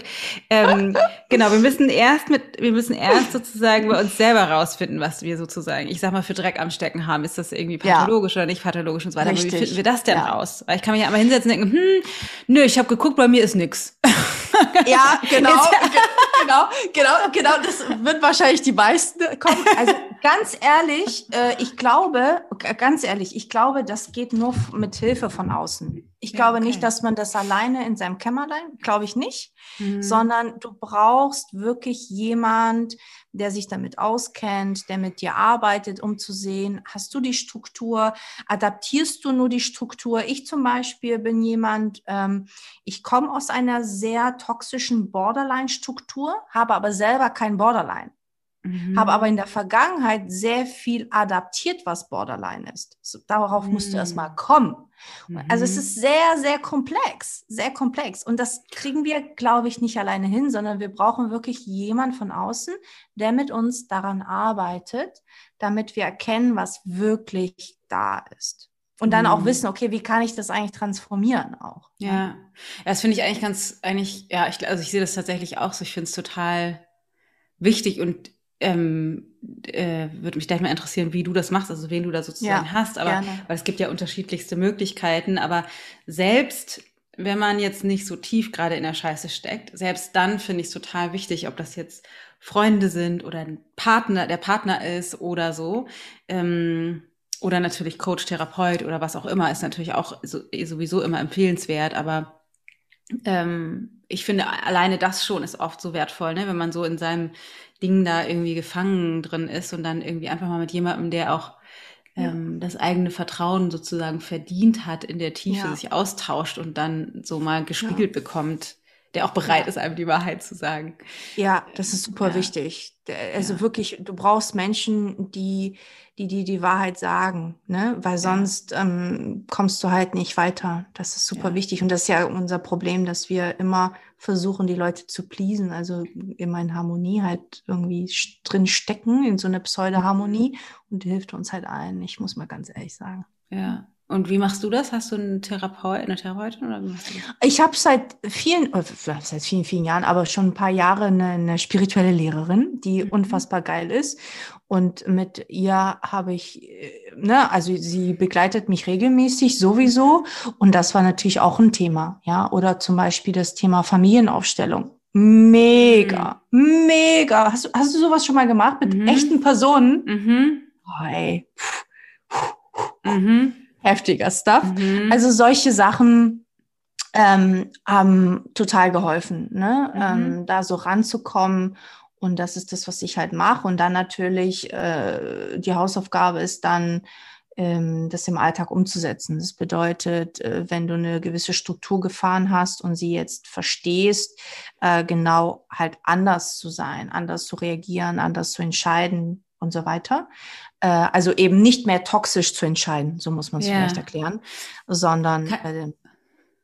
Ähm, genau, wir müssen erst mit, wir müssen erst sozusagen bei uns selber rausfinden, was wir sozusagen, ich sag mal, für Dreck am Stecken haben. Ist das irgendwie pathologisch ja. oder nicht pathologisch und so weiter. Richtig. Aber wie finden wir das denn ja. raus? Weil ich kann mich ja einmal hinsetzen und denken, hm, nö, ich habe geguckt, bei mir ist nix. ja, genau, (laughs) genau, genau, genau, das wird wahrscheinlich die meisten kommen. Also ganz ehrlich, äh, ich glaube, ganz ehrlich, ich glaube, das geht nur mit Hilfe von außen. Ich glaube okay. nicht, dass man das alleine in seinem Kämmerlein, glaube ich nicht, mhm. sondern du brauchst wirklich jemand, der sich damit auskennt, der mit dir arbeitet, um zu sehen, hast du die Struktur, adaptierst du nur die Struktur. Ich zum Beispiel bin jemand, ähm, ich komme aus einer sehr toxischen Borderline-Struktur, habe aber selber kein Borderline. Mhm. Habe aber in der Vergangenheit sehr viel adaptiert, was Borderline ist. So, darauf mhm. musst du erst mal kommen. Mhm. Also es ist sehr, sehr komplex, sehr komplex. Und das kriegen wir, glaube ich, nicht alleine hin, sondern wir brauchen wirklich jemand von außen, der mit uns daran arbeitet, damit wir erkennen, was wirklich da ist. Und dann mhm. auch wissen, okay, wie kann ich das eigentlich transformieren auch? Ja, ja das finde ich eigentlich ganz, eigentlich, ja, ich, also ich sehe das tatsächlich auch so. Ich finde es total wichtig und ähm, äh, würde mich gleich mal interessieren, wie du das machst, also wen du da sozusagen ja, hast. Aber gerne. weil es gibt ja unterschiedlichste Möglichkeiten. Aber selbst wenn man jetzt nicht so tief gerade in der Scheiße steckt, selbst dann finde ich es total wichtig, ob das jetzt Freunde sind oder ein Partner, der Partner ist oder so. Ähm, oder natürlich Coach, Therapeut oder was auch immer, ist natürlich auch so, sowieso immer empfehlenswert. Aber ähm, ich finde, alleine das schon ist oft so wertvoll, ne? wenn man so in seinem Ding da irgendwie gefangen drin ist und dann irgendwie einfach mal mit jemandem, der auch ähm, das eigene Vertrauen sozusagen verdient hat, in der Tiefe ja. sich austauscht und dann so mal gespiegelt ja. bekommt, der auch bereit ist, einem die Wahrheit zu sagen. Ja, das ist super wichtig. Also wirklich, du brauchst Menschen, die die die, die Wahrheit sagen, ne? weil sonst ähm, kommst du halt nicht weiter. Das ist super wichtig und das ist ja unser Problem, dass wir immer versuchen, die Leute zu pleasen, also immer in Harmonie halt irgendwie drin stecken, in so eine Pseudo-Harmonie und die hilft uns halt allen, ich muss mal ganz ehrlich sagen. Ja. Und wie machst du das? Hast du einen Therapeut, eine Therapeutin oder wie machst du das? Ich habe seit vielen, äh, seit vielen, vielen Jahren, aber schon ein paar Jahre eine, eine spirituelle Lehrerin, die mhm. unfassbar geil ist. Und mit ihr habe ich, äh, ne, also sie begleitet mich regelmäßig sowieso. Und das war natürlich auch ein Thema, ja. Oder zum Beispiel das Thema Familienaufstellung. Mega, mhm. mega. Hast du, hast du sowas schon mal gemacht mit mhm. echten Personen? Mhm. Oh, ey. Mhm heftiger Stuff. Mhm. Also solche Sachen ähm, haben total geholfen, ne? Mhm. Ähm, da so ranzukommen. Und das ist das, was ich halt mache. Und dann natürlich äh, die Hausaufgabe ist dann, ähm, das im Alltag umzusetzen. Das bedeutet, äh, wenn du eine gewisse Struktur gefahren hast und sie jetzt verstehst, äh, genau halt anders zu sein, anders zu reagieren, anders zu entscheiden und so weiter, also eben nicht mehr toxisch zu entscheiden, so muss man es ja. vielleicht erklären, sondern äh,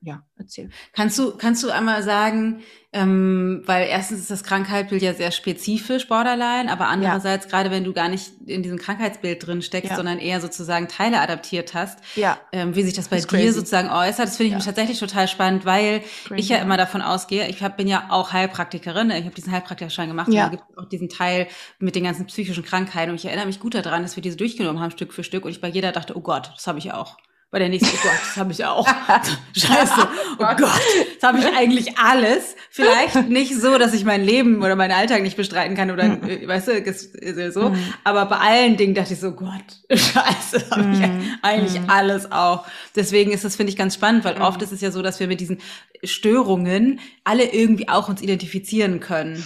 ja, erzähl. Kannst du, kannst du einmal sagen, ähm, weil erstens ist das Krankheitsbild ja sehr spezifisch, Borderline, aber andererseits, ja. gerade wenn du gar nicht in diesem Krankheitsbild drin steckst, ja. sondern eher sozusagen Teile adaptiert hast, ja. ähm, wie sich das bei das dir crazy. sozusagen äußert, das finde ich ja. tatsächlich total spannend, weil crazy. ich ja immer davon ausgehe, ich hab, bin ja auch Heilpraktikerin, ich habe diesen Heilpraktikerschein gemacht ja. und da gibt auch diesen Teil mit den ganzen psychischen Krankheiten und ich erinnere mich gut daran, dass wir diese durchgenommen haben, Stück für Stück und ich bei jeder dachte, oh Gott, das habe ich auch bei der nächsten, oh Gott, das habe ich auch. (laughs) Scheiße, oh Gott, das habe ich eigentlich alles. Vielleicht nicht so, dass ich mein Leben oder meinen Alltag nicht bestreiten kann oder, mhm. weißt du, so. Mhm. Aber bei allen Dingen dachte ich so, Gott, (laughs) Scheiße, habe ich mhm. eigentlich alles auch. Deswegen ist das, finde ich, ganz spannend, weil oft ist es ja so, dass wir mit diesen Störungen alle irgendwie auch uns identifizieren können.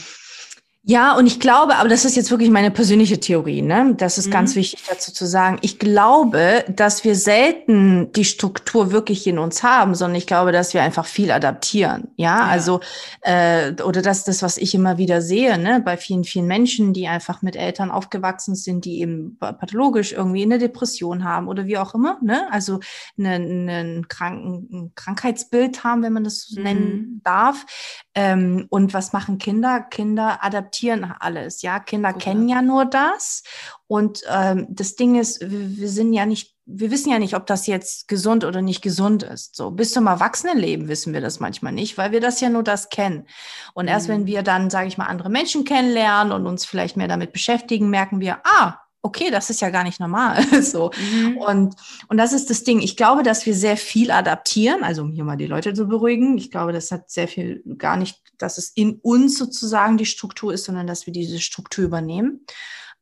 Ja, und ich glaube, aber das ist jetzt wirklich meine persönliche Theorie, ne? Das ist mhm. ganz wichtig dazu zu sagen. Ich glaube, dass wir selten die Struktur wirklich in uns haben, sondern ich glaube, dass wir einfach viel adaptieren. Ja, ja. also äh, oder das das, was ich immer wieder sehe, ne, bei vielen, vielen Menschen, die einfach mit Eltern aufgewachsen sind, die eben pathologisch irgendwie eine Depression haben oder wie auch immer, ne? Also einen eine Kranken, ein Krankheitsbild haben, wenn man das so mhm. nennen darf. Ähm, und was machen Kinder? Kinder adaptieren alles. Ja, Kinder Super. kennen ja nur das. Und ähm, das Ding ist, wir, wir sind ja nicht wir wissen ja nicht, ob das jetzt gesund oder nicht gesund ist. So bis zum Erwachsenenleben wissen wir das manchmal nicht, weil wir das ja nur das kennen. Und erst wenn mhm. wir dann, sage ich mal, andere Menschen kennenlernen und uns vielleicht mehr damit beschäftigen, merken wir, ah, okay, das ist ja gar nicht normal. (laughs) so. Mhm. Und, und das ist das Ding. Ich glaube, dass wir sehr viel adaptieren, also um hier mal die Leute zu beruhigen. Ich glaube, das hat sehr viel gar nicht, dass es in uns sozusagen die Struktur ist, sondern dass wir diese Struktur übernehmen.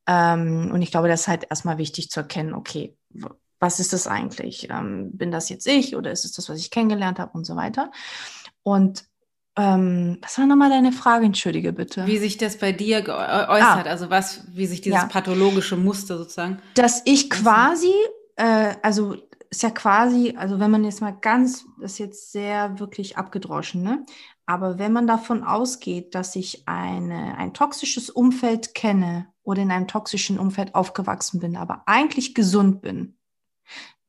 Ähm, und ich glaube, das ist halt erstmal wichtig zu erkennen, okay, was ist das eigentlich? Ähm, bin das jetzt ich oder ist es das, was ich kennengelernt habe und so weiter? Und ähm, was war nochmal deine Frage? Entschuldige bitte. Wie sich das bei dir äußert, ah, also was, wie sich dieses ja. pathologische Muster sozusagen. Dass ich quasi, äh, also ist ja quasi, also wenn man jetzt mal ganz, das ist jetzt sehr wirklich abgedroschen, ne? Aber wenn man davon ausgeht, dass ich eine, ein toxisches Umfeld kenne oder in einem toxischen Umfeld aufgewachsen bin, aber eigentlich gesund bin,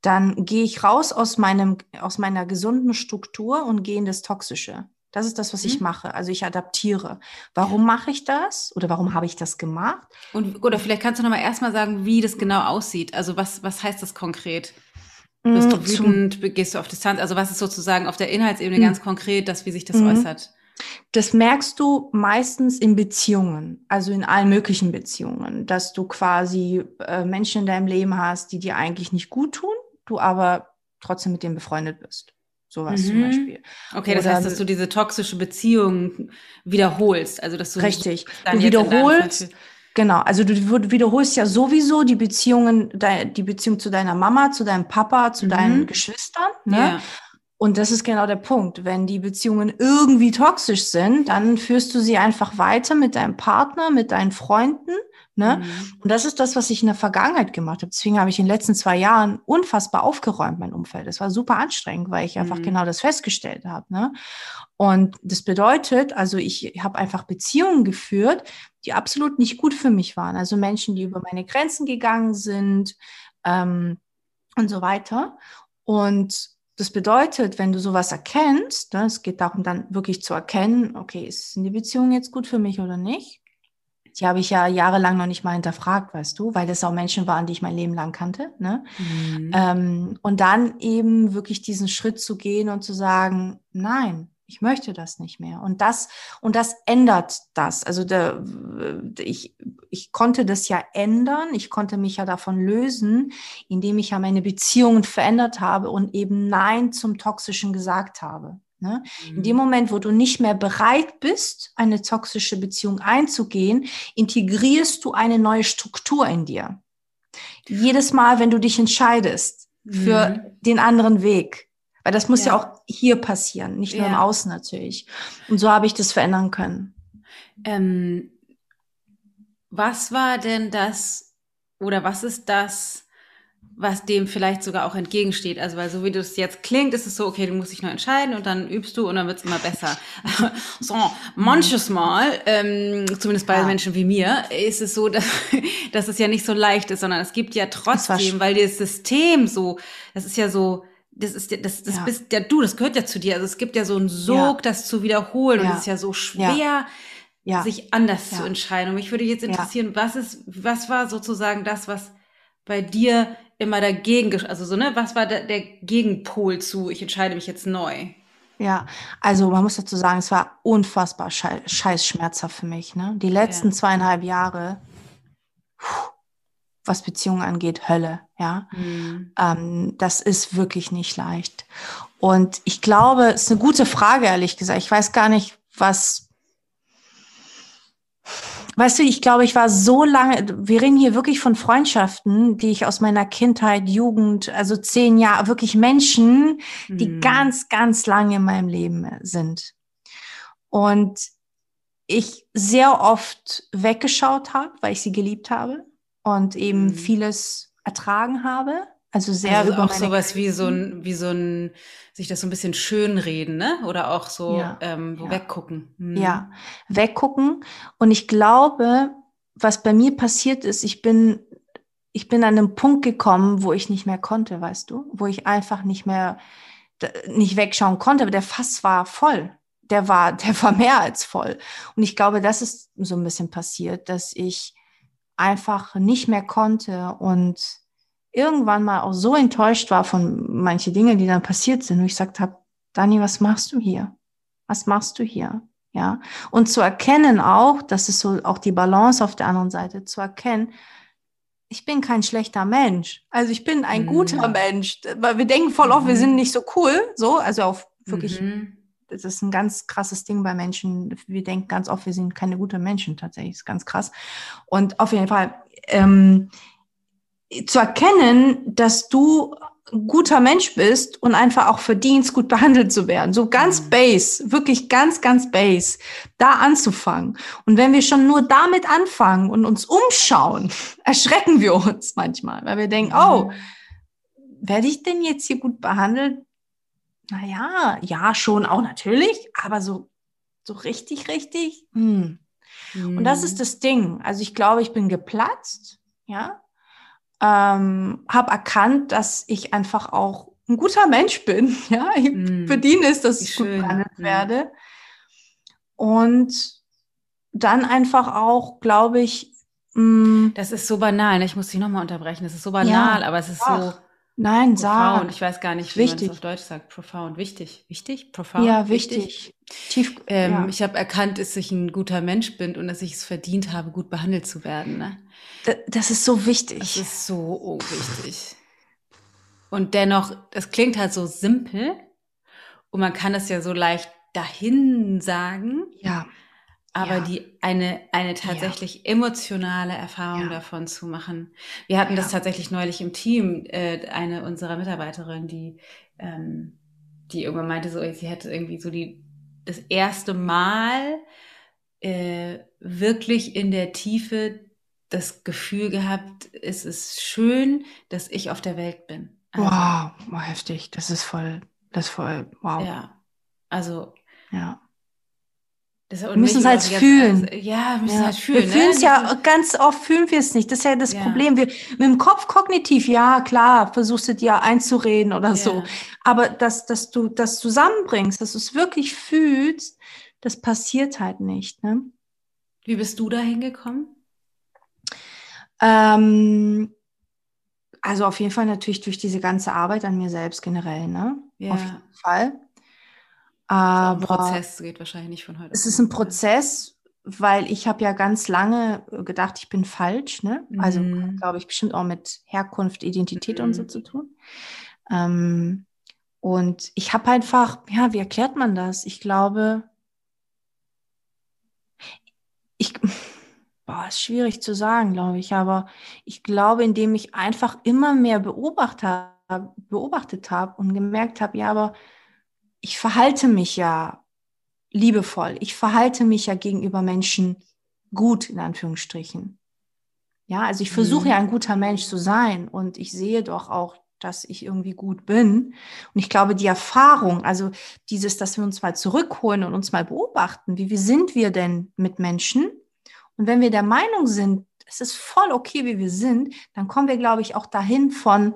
dann gehe ich raus aus meinem, aus meiner gesunden Struktur und gehe in das Toxische. Das ist das, was ich mhm. mache. Also ich adaptiere. Warum mache ich das? Oder warum habe ich das gemacht? Und oder vielleicht kannst du noch mal erstmal sagen, wie das genau aussieht. Also was was heißt das konkret? Bist du wütend, gehst du auf Distanz? Also was ist sozusagen auf der Inhaltsebene ganz konkret, das, wie sich das mhm. äußert? Das merkst du meistens in Beziehungen, also in allen möglichen Beziehungen, dass du quasi äh, Menschen in deinem Leben hast, die dir eigentlich nicht gut tun, du aber trotzdem mit denen befreundet bist. Sowas mhm. zum Beispiel. Okay, das Oder, heißt, dass du diese toxische Beziehung wiederholst. Also dass du richtig. Du wiederholst. Genau, also du wiederholst ja sowieso die Beziehungen, die Beziehung zu deiner Mama, zu deinem Papa, zu mhm. deinen Geschwistern. Ne? Ja. Und das ist genau der Punkt. Wenn die Beziehungen irgendwie toxisch sind, dann führst du sie einfach weiter mit deinem Partner, mit deinen Freunden. Ne? Mhm. Und das ist das, was ich in der Vergangenheit gemacht habe. Deswegen habe ich in den letzten zwei Jahren unfassbar aufgeräumt, mein Umfeld. Das war super anstrengend, weil ich einfach mhm. genau das festgestellt habe. Ne? Und das bedeutet, also ich habe einfach Beziehungen geführt, die absolut nicht gut für mich waren. Also Menschen, die über meine Grenzen gegangen sind ähm, und so weiter. Und das bedeutet, wenn du sowas erkennst, ne, es geht darum dann wirklich zu erkennen, okay, ist die Beziehung jetzt gut für mich oder nicht? Die habe ich ja jahrelang noch nicht mal hinterfragt, weißt du, weil das auch Menschen waren, die ich mein Leben lang kannte. Ne? Mhm. Ähm, und dann eben wirklich diesen Schritt zu gehen und zu sagen, nein, ich möchte das nicht mehr. Und das, und das ändert das. Also der, ich, ich konnte das ja ändern. Ich konnte mich ja davon lösen, indem ich ja meine Beziehungen verändert habe und eben Nein zum Toxischen gesagt habe. Ne? In dem mhm. Moment, wo du nicht mehr bereit bist, eine toxische Beziehung einzugehen, integrierst du eine neue Struktur in dir. Jedes Mal, wenn du dich entscheidest für mhm. den anderen Weg, weil das muss ja, ja auch hier passieren, nicht nur ja. im Außen natürlich. Und so habe ich das verändern können. Ähm, was war denn das oder was ist das, was dem vielleicht sogar auch entgegensteht? Also, weil so wie das jetzt klingt, ist es so, okay, du musst dich nur entscheiden und dann übst du und dann wird es immer besser. (laughs) so, manches Mal, ähm, zumindest bei ja. Menschen wie mir, ist es so, dass, (laughs) dass es ja nicht so leicht ist, sondern es gibt ja trotzdem, weil das System so, das ist ja so, das ist ja, das, das ja. bist ja du, das gehört ja zu dir. Also es gibt ja so einen Sog, ja. das zu wiederholen. Und es ist ja so schwer, sich anders zu entscheiden. Und mich würde jetzt interessieren, was ist, was war sozusagen das, was bei dir immer dagegen, also so, ne, was war der, der Gegenpol zu, ich entscheide mich jetzt neu? Ja, also man muss dazu sagen, es war unfassbar scheiß schmerzhaft für mich. Ne? Die letzten zweieinhalb Jahre, puh, was Beziehungen angeht, Hölle. Ja, mhm. ähm, das ist wirklich nicht leicht. Und ich glaube, es ist eine gute Frage, ehrlich gesagt. Ich weiß gar nicht, was. Weißt du, ich glaube, ich war so lange, wir reden hier wirklich von Freundschaften, die ich aus meiner Kindheit, Jugend, also zehn Jahre, wirklich Menschen, die mhm. ganz, ganz lange in meinem Leben sind. Und ich sehr oft weggeschaut habe, weil ich sie geliebt habe und eben mhm. vieles ertragen habe. Also sehr also über auch sowas wie so ein, wie so ein, sich das so ein bisschen schönreden, ne? Oder auch so ja, ähm, ja. weggucken. Mhm. Ja, weggucken. Und ich glaube, was bei mir passiert ist, ich bin, ich bin an einem Punkt gekommen, wo ich nicht mehr konnte, weißt du, wo ich einfach nicht mehr, nicht wegschauen konnte, aber der Fass war voll. Der war, (laughs) der war mehr als voll. Und ich glaube, das ist so ein bisschen passiert, dass ich einfach nicht mehr konnte und irgendwann mal auch so enttäuscht war von manche Dinge, die dann passiert sind, wo ich gesagt habe, Dani, was machst du hier? Was machst du hier? Ja, und zu erkennen auch, das ist so auch die Balance auf der anderen Seite, zu erkennen, ich bin kein schlechter Mensch. Also ich bin ein mhm. guter Mensch. Weil wir denken voll oft, wir sind mhm. nicht so cool. So, also auf wirklich mhm das ist ein ganz krasses Ding bei Menschen. Wir denken ganz oft, wir sind keine guten Menschen tatsächlich. Das ist ganz krass. Und auf jeden Fall ähm, zu erkennen, dass du ein guter Mensch bist und einfach auch verdienst, gut behandelt zu werden. So ganz mhm. base, wirklich ganz, ganz base, da anzufangen. Und wenn wir schon nur damit anfangen und uns umschauen, (laughs) erschrecken wir uns manchmal, weil wir denken, oh, mhm. werde ich denn jetzt hier gut behandelt? Naja, ja, schon auch natürlich, aber so, so richtig, richtig. Hm. Mhm. Und das ist hm. das Ding. Also ich glaube, ich bin geplatzt, ja. Ähm, habe erkannt, dass ich einfach auch ein guter Mensch bin. (laughs) Ja, ich mhm. verdiene es, dass Wie ich schön. gut behandelt mhm. werde. Und dann einfach auch, glaube ich, mh, hm, das ist so banal. Ne? Ich muss dich nochmal unterbrechen. Das ist so banal, ja. aber es ist Ach. so Nein, profound. sag. Ich weiß gar nicht, wie man es auf Deutsch sagt. Profound. Wichtig. Wichtig? Profound? Ja, wichtig. wichtig. Tief, ähm, ja. Ich habe erkannt, dass ich ein guter Mensch bin und dass ich es verdient habe, gut behandelt zu werden. Ne? Das ist so wichtig. Das ist so wichtig. Und dennoch, das klingt halt so simpel und man kann es ja so leicht dahin sagen. Ja. Aber ja. die eine, eine tatsächlich ja. emotionale Erfahrung ja. davon zu machen. Wir hatten das tatsächlich neulich im Team, äh, eine unserer Mitarbeiterinnen, die, ähm, die irgendwann meinte, so, sie hätte irgendwie so die, das erste Mal äh, wirklich in der Tiefe das Gefühl gehabt, es ist schön, dass ich auf der Welt bin. Also, wow, heftig. Das ist voll, das ist voll, wow. Ja, also. Ja. wir müssen es halt fühlen. Als, ja, wir müssen ja. halt fühlen. Wir ne? fühlen es ja, ganz oft fühlen wir es nicht. Das ist ja das ja. Problem. Wir, mit dem Kopf kognitiv, ja, klar, versuchst du dir einzureden oder ja. so. Aber dass, dass du das zusammenbringst, dass du es wirklich fühlst, das passiert halt nicht. Ne? Wie bist du da hingekommen? Ähm, also auf jeden Fall natürlich durch diese ganze Arbeit an mir selbst generell, ne? Ja. Auf jeden Fall. Aber ein Prozess geht wahrscheinlich nicht von heute. Es ist ein Prozess, weil ich habe ja ganz lange gedacht, ich bin falsch, ne? Also mhm. glaube ich bestimmt auch mit Herkunft, Identität mhm. und so mhm. zu tun. Ähm, und ich habe einfach, ja, wie erklärt man das? Ich glaube, ich boah, ist schwierig zu sagen, glaube ich, aber ich glaube, indem ich einfach immer mehr beobachtet habe, beobachtet habe und gemerkt habe, ja, aber ich verhalte mich ja liebevoll, ich verhalte mich ja gegenüber Menschen gut, in Anführungsstrichen. Ja, also ich versuche mhm. ja ein guter Mensch zu sein und ich sehe doch auch, dass ich irgendwie gut bin. Und ich glaube, die Erfahrung, also dieses, dass wir uns mal zurückholen und uns mal beobachten, wie, wie sind wir denn mit Menschen? Und wenn wir der Meinung sind, es ist voll okay, wie wir sind, dann kommen wir, glaube ich, auch dahin von,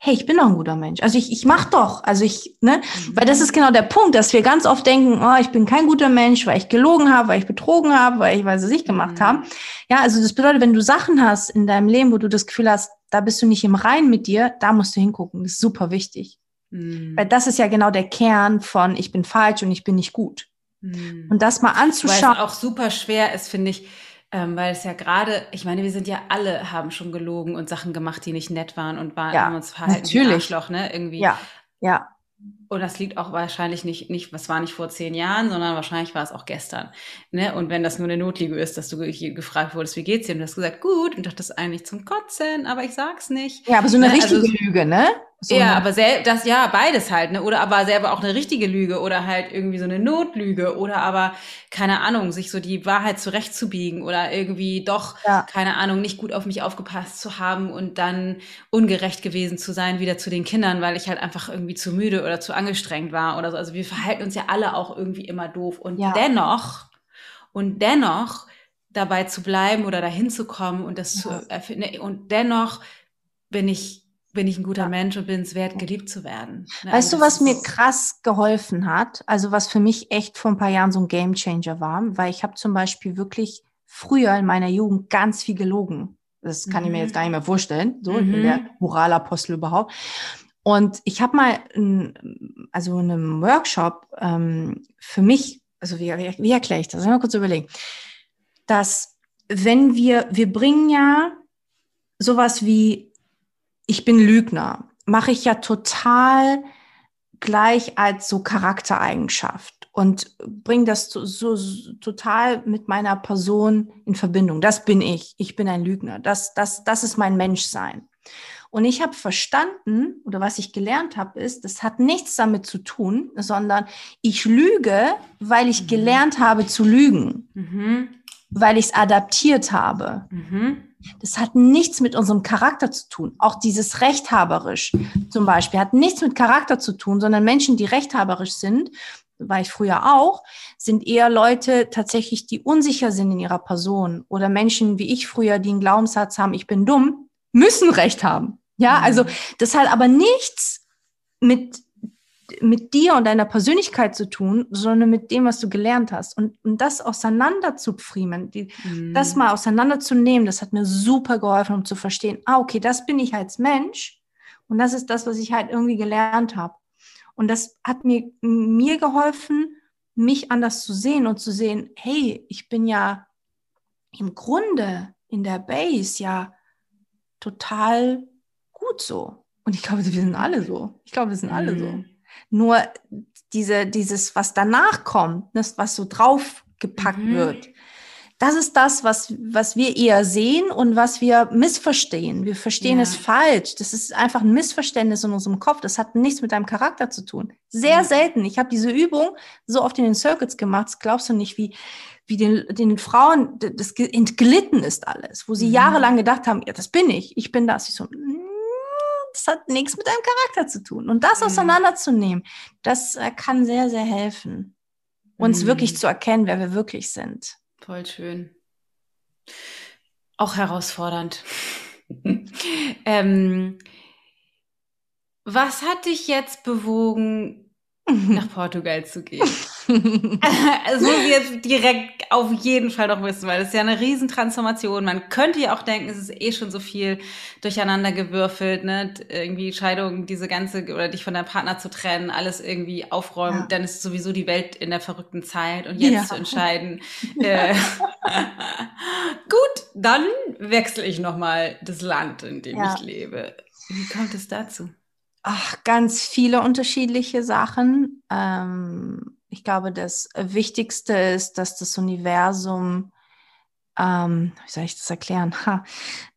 hey, ich bin doch ein guter Mensch. Also ich, ich mach doch. Also ich, ne, mhm. weil das ist genau der Punkt, dass wir ganz oft denken, oh, ich bin kein guter Mensch, weil ich gelogen habe, weil ich betrogen habe, weil ich weiß es nicht gemacht mhm. habe. Ja, also das bedeutet, wenn du Sachen hast in deinem Leben, wo du das Gefühl hast, da bist du nicht im Rein mit dir, da musst du hingucken. Das ist super wichtig. Mhm. Weil das ist ja genau der Kern von ich bin falsch und ich bin nicht gut. Mhm. Und das mal anzuschauen. Weil es auch super schwer ist, finde ich, ähm, weil es ja gerade, ich meine, wir sind ja alle, haben schon gelogen und Sachen gemacht, die nicht nett waren und waren, ja, haben uns verhalten natürlich. wie Arschloch, ne? Irgendwie. Ja, ja. Und das liegt auch wahrscheinlich nicht, nicht, was war nicht vor zehn Jahren, sondern wahrscheinlich war es auch gestern. Ne? Und wenn das nur eine Notlüge ist, dass du gefragt wurdest, wie geht's dir? Und du hast gesagt, gut, und dachte, das ist eigentlich zum Kotzen, aber ich sag's nicht. Ja, aber so eine ne? richtige also, Lüge, ne? So ja, aber sel das ja beides halt, ne? Oder aber selber auch eine richtige Lüge oder halt irgendwie so eine Notlüge oder aber keine Ahnung, sich so die Wahrheit zurechtzubiegen oder irgendwie doch ja. keine Ahnung, nicht gut auf mich aufgepasst zu haben und dann ungerecht gewesen zu sein wieder zu den Kindern, weil ich halt einfach irgendwie zu müde oder zu angestrengt war oder so. Also wir verhalten uns ja alle auch irgendwie immer doof und ja. dennoch und dennoch dabei zu bleiben oder dahin zu kommen und das ja. zu erfinden und dennoch bin ich bin ich ein guter ja. Mensch und bin es wert, geliebt zu werden. Ne? Weißt also du, was mir krass geholfen hat? Also was für mich echt vor ein paar Jahren so ein Gamechanger war, weil ich habe zum Beispiel wirklich früher in meiner Jugend ganz viel gelogen. Das kann mhm. ich mir jetzt mhm. gar nicht mehr vorstellen. So, mhm. ich bin der. Moralapostel überhaupt. Und ich habe mal, ein, also in einem Workshop ähm, für mich, also wie, wie, wie erkläre ich das? Mal kurz überlegen, dass wenn wir, wir bringen ja sowas wie ich bin Lügner, mache ich ja total gleich als so Charaktereigenschaft und bringe das so, so, so, total mit meiner Person in Verbindung. Das bin ich. Ich bin ein Lügner. Das, das, das ist mein Menschsein. Und ich habe verstanden, oder was ich gelernt habe, ist, das hat nichts damit zu tun, sondern ich lüge, weil ich mhm. gelernt habe zu lügen, mhm. weil ich es adaptiert habe. Mhm. Das hat nichts mit unserem Charakter zu tun. Auch dieses rechthaberisch zum Beispiel hat nichts mit Charakter zu tun, sondern Menschen, die rechthaberisch sind, war ich früher auch, sind eher Leute tatsächlich, die unsicher sind in ihrer Person oder Menschen wie ich früher, die einen Glaubenssatz haben, ich bin dumm, müssen Recht haben. Ja, mhm. also das hat aber nichts mit mit dir und deiner Persönlichkeit zu tun, sondern mit dem, was du gelernt hast. Und, und das auseinander zu pfriemen, die, mhm. das mal auseinanderzunehmen, das hat mir super geholfen, um zu verstehen, ah, okay, das bin ich als Mensch Und das ist das, was ich halt irgendwie gelernt habe. Und das hat mir, mir geholfen, mich anders zu sehen und zu sehen, hey, ich bin ja im Grunde in der Base ja total gut so. Und ich glaube, wir sind alle so. Ich glaube, wir sind alle so. Nur diese, dieses, was danach kommt, das, was so draufgepackt mhm. wird, das ist das, was, was wir eher sehen und was wir missverstehen. Wir verstehen ja. es falsch. Das ist einfach ein Missverständnis in unserem Kopf. Das hat nichts mit deinem Charakter zu tun. Sehr ja. selten. Ich habe diese Übung so oft in den Circuits gemacht. Das glaubst du nicht, wie, wie den, den Frauen das entglitten ist alles, wo sie mhm. jahrelang gedacht haben, ja, das bin ich, ich bin das. Ich so, das hat nichts mit deinem Charakter zu tun. Und das mhm. auseinanderzunehmen, das äh, kann sehr, sehr helfen, uns mhm. wirklich zu erkennen, wer wir wirklich sind. Voll schön. Auch herausfordernd. (laughs) ähm, was hat dich jetzt bewogen, nach (laughs) Portugal zu gehen? Also muss ich jetzt direkt auf jeden Fall noch wissen, weil das ist ja eine Riesentransformation. Man könnte ja auch denken, es ist eh schon so viel durcheinander gewürfelt, ne? Irgendwie Scheidung, diese ganze, oder dich von deinem Partner zu trennen, alles irgendwie aufräumen, ja. dann ist sowieso die Welt in der verrückten Zeit und jetzt ja. zu entscheiden. Äh, (laughs) gut, dann wechsle ich nochmal das Land, in dem ja. ich lebe. Wie kommt es dazu? Ach, ganz viele unterschiedliche Sachen. Ähm ich glaube, das Wichtigste ist, dass das Universum, ähm, wie soll ich das erklären? Ha,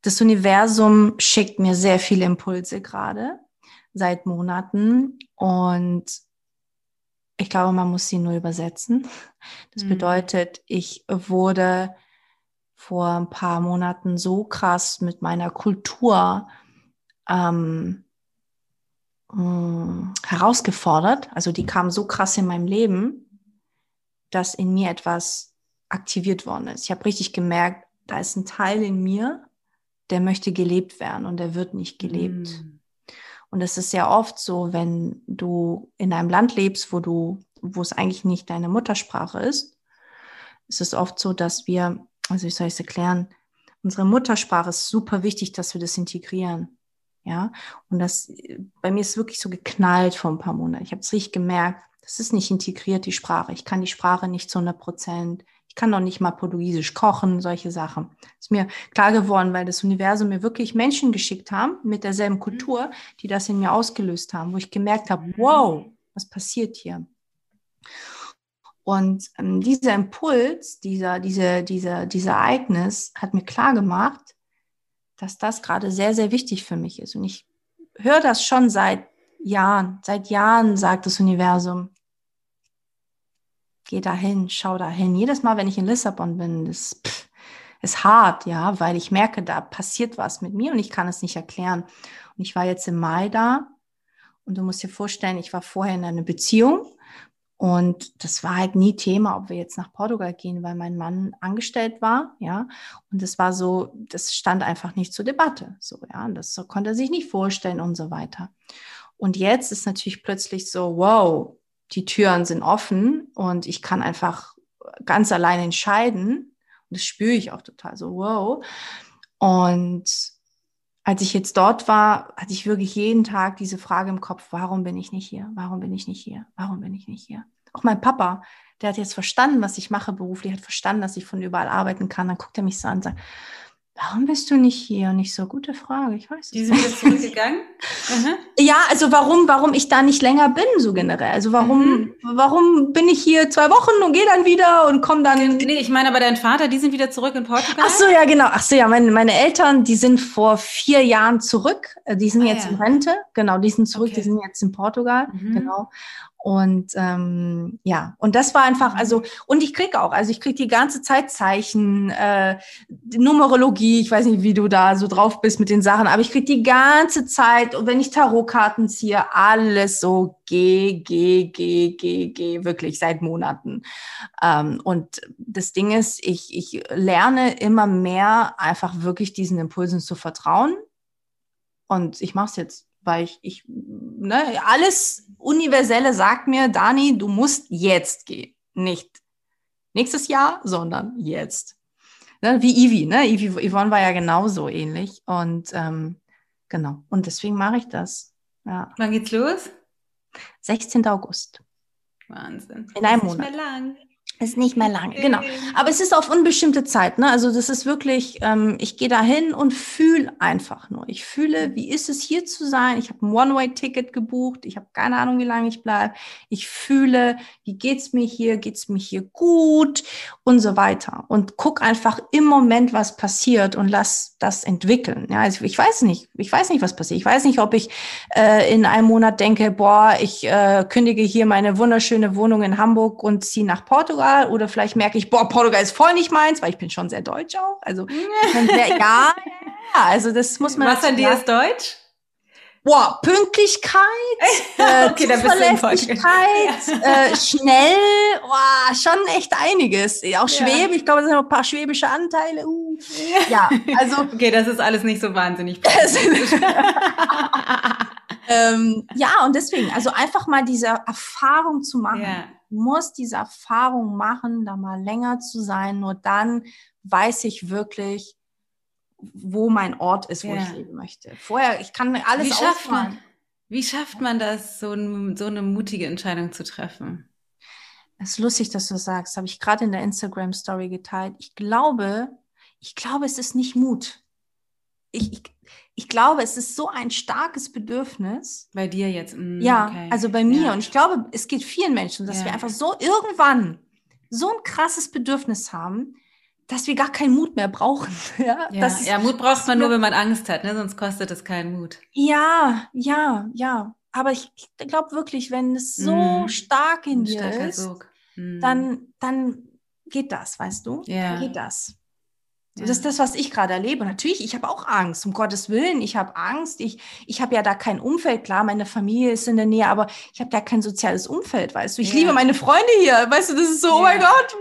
das Universum schickt mir sehr viele Impulse gerade seit Monaten und ich glaube, man muss sie nur übersetzen. Das mhm. bedeutet, ich wurde vor ein paar Monaten so krass mit meiner Kultur ähm, mh, herausgefordert. Also die kam so krass in meinem Leben, dass in mir etwas aktiviert worden ist. Ich habe richtig gemerkt, da ist ein Teil in mir, der möchte gelebt werden und der wird nicht gelebt. Mm. Und es ist sehr oft so, wenn du in einem Land lebst, wo du, wo es eigentlich nicht deine Muttersprache ist, ist es oft so, dass wir, also wie soll ich es erklären, unsere Muttersprache ist super wichtig, dass wir das integrieren. Ja, und das, bei mir ist wirklich so geknallt vor ein paar Monaten. Ich habe es richtig gemerkt, das ist nicht integriert, die Sprache. Ich kann die Sprache nicht zu 100 Prozent. Ich kann noch nicht mal Portugiesisch kochen, solche Sachen. Ist mir klar geworden, weil das Universum mir wirklich Menschen geschickt haben mit derselben mhm. Kultur, die das in mir ausgelöst haben, wo ich gemerkt habe, mhm. wow, was passiert hier? Und ähm, dieser Impuls, dieser, diese, dieser, dieser Ereignis hat mir klar gemacht, dass das gerade sehr, sehr wichtig für mich ist. Und ich höre das schon seit Jahren. Seit Jahren sagt das Universum, geh dahin, schau dahin. Jedes Mal, wenn ich in Lissabon bin, ist, pff, ist hart, ja, weil ich merke, da passiert was mit mir und ich kann es nicht erklären. Und ich war jetzt im Mai da und du musst dir vorstellen, ich war vorher in einer Beziehung und das war halt nie Thema, ob wir jetzt nach Portugal gehen, weil mein Mann angestellt war, ja. Und das war so, das stand einfach nicht zur Debatte, so, ja. Und das konnte er sich nicht vorstellen und so weiter. Und jetzt ist natürlich plötzlich so, wow, die Türen sind offen und ich kann einfach ganz allein entscheiden. Und das spüre ich auch total so, wow. Und als ich jetzt dort war, hatte ich wirklich jeden Tag diese Frage im Kopf, warum bin ich nicht hier? Warum bin ich nicht hier? Warum bin ich nicht hier? Auch mein Papa, der hat jetzt verstanden, was ich mache beruflich, hat verstanden, dass ich von überall arbeiten kann. Dann guckt er mich so an und sagt, Warum bist du nicht hier? Nicht so gute Frage, ich weiß es Die sind jetzt zurückgegangen? (laughs) ja, also warum, warum ich da nicht länger bin, so generell. Also warum, mhm. warum bin ich hier zwei Wochen und gehe dann wieder und komme dann. Nee, ich meine aber dein Vater, die sind wieder zurück in Portugal. Ach so, ja, genau. Ach so, ja, meine, meine Eltern, die sind vor vier Jahren zurück. Äh, die sind ah, jetzt ja. in Rente. Genau, die sind zurück, okay. die sind jetzt in Portugal. Mhm. Genau. Und ähm, ja, und das war einfach, also, und ich krieg auch, also ich krieg die ganze Zeit Zeichen, äh, Numerologie, ich weiß nicht, wie du da so drauf bist mit den Sachen, aber ich krieg die ganze Zeit, und wenn ich Tarotkarten ziehe, alles so G, G, G, G, G, wirklich seit Monaten. Ähm, und das Ding ist, ich, ich lerne immer mehr, einfach wirklich diesen Impulsen zu vertrauen. Und ich mache es jetzt weil ich, ich ne, alles Universelle sagt mir, Dani, du musst jetzt gehen. Nicht nächstes Jahr, sondern jetzt. Ne, wie Ivi, ne? Ivi, Yvonne war ja genauso ähnlich. Und ähm, genau. Und deswegen mache ich das. Ja. Wann geht's los? 16. August. Wahnsinn. In einem nicht Monat. mehr lang. Ist nicht mehr lang, genau. Aber es ist auf unbestimmte Zeit. Ne? Also das ist wirklich, ähm, ich gehe da hin und fühle einfach nur. Ich fühle, wie ist es hier zu sein? Ich habe ein One-Way-Ticket gebucht. Ich habe keine Ahnung, wie lange ich bleibe. Ich fühle, wie geht's mir hier? Geht's mir hier gut? Und so weiter. Und guck einfach im Moment, was passiert und lass das entwickeln. Ja, also ich weiß nicht, ich weiß nicht, was passiert. Ich weiß nicht, ob ich äh, in einem Monat denke, boah, ich äh, kündige hier meine wunderschöne Wohnung in Hamburg und ziehe nach Portugal. Oder vielleicht merke ich, boah, Portugal ist voll nicht meins, weil ich bin schon sehr deutsch auch. Also sehr, ja, (laughs) ja, ja, also das muss man. Was an dir ist Deutsch? Boah, Pünktlichkeit, (laughs) äh, Okay, da bist du in Zuverlässigkeit, (laughs) äh, schnell, boah, schon echt einiges. Auch Ja. Schwäbisch, ich glaube, es sind noch ein paar schwäbische Anteile. Uh. Ja, also Okay, das ist alles nicht so wahnsinnig. ähm, ja, und deswegen, also einfach mal diese Erfahrung zu machen. ja. Du musst diese Erfahrung machen, da mal länger zu sein. Nur dann weiß ich wirklich, wo mein Ort ist, wo Ja. ich leben möchte. Vorher, ich kann alles Wie schafft man, wie schafft man das, so, ein, so eine mutige Entscheidung zu treffen? Es ist lustig, dass du das sagst. Habe ich gerade in der Instagram Story geteilt. Ich glaube, ich glaube, es ist nicht Mut. Ich, ich, ich glaube, es ist so ein starkes Bedürfnis. Bei dir jetzt? mm, Ja, okay. also bei mir. Ja. Und ich glaube, es geht vielen Menschen, dass Ja. wir einfach so irgendwann so ein krasses Bedürfnis haben, dass wir gar keinen Mut mehr brauchen. (laughs) Ja, Ja, ist, ja, Mut braucht man nur, wenn man Angst hat, ne? sonst kostet es keinen Mut. ja, ja, ja. Aber ich, glaube wirklich, wenn es so Mhm. stark in dir ist. Mm. dann, dann geht das, weißt du? Ja. Dann geht das. Ja. Das ist das, was ich gerade erlebe. Natürlich, ich habe auch Angst, um Gottes Willen. Ich habe Angst. Ich, ich habe ja da kein Umfeld. Klar, meine Familie ist in der Nähe, aber ich habe da kein soziales Umfeld, weißt du. Ich Ja. liebe meine Freunde hier. Weißt du, das ist so, oh Ja. mein Gott.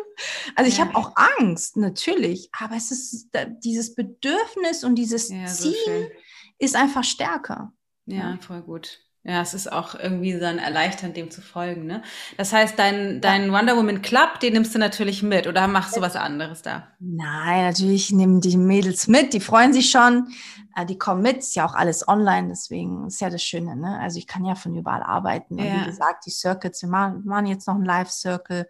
Also ich habe auch Angst, natürlich. Aber es ist dieses Bedürfnis und dieses so Ziel schön. ist einfach stärker. Ja, Ja. voll gut. Ja, es ist auch irgendwie dann erleichternd, dem zu folgen. Ne? Das heißt, dein, dein Wonder Woman Club, den nimmst du natürlich mit oder machst du was anderes da? Nein, natürlich nehmen die Mädels mit, die freuen sich schon, äh, die kommen mit, ist ja auch alles online, deswegen ist ja das Schöne, ne? Also ich kann ja von überall arbeiten. Und Ja. wie gesagt, die Circuits, wir machen, wir machen jetzt noch einen Live-Circle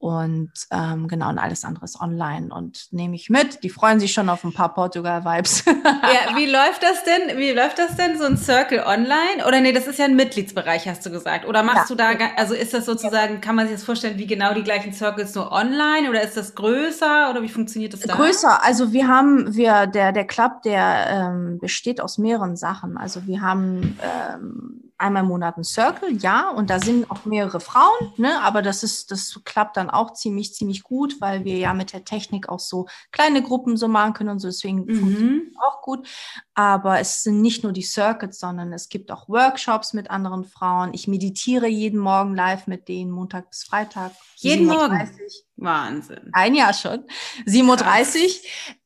und ähm, genau, und alles andere ist online und nehme ich mit. Die freuen sich schon auf ein paar Portugal-Vibes. Ja, (laughs) wie läuft das denn? Wie läuft das denn, so ein Circle online? Oder nee, das ist ja ein Mitgliedsbereich, hast du gesagt. Oder machst Ja. du da, also ist das sozusagen, kann man sich das vorstellen, wie genau die gleichen Circles nur online oder ist das größer oder wie funktioniert das da? Größer, also wir haben, wir, der, der Club, der ähm, besteht aus mehreren Sachen. Also wir haben ähm, einmal im Monat einen Circle, ja, und da sind auch mehrere Frauen, ne, aber das ist, das klappt dann auch ziemlich, ziemlich gut, weil wir ja mit der Technik auch so kleine Gruppen so machen können und so, deswegen mhm. funktioniert auch gut. Aber es sind nicht nur die Circuits, sondern es gibt auch Workshops mit anderen Frauen. Ich meditiere jeden Morgen live mit denen, Montag bis Freitag. Jeden Morgen? 30. Wahnsinn. Ein Jahr schon. 7.30 Uhr.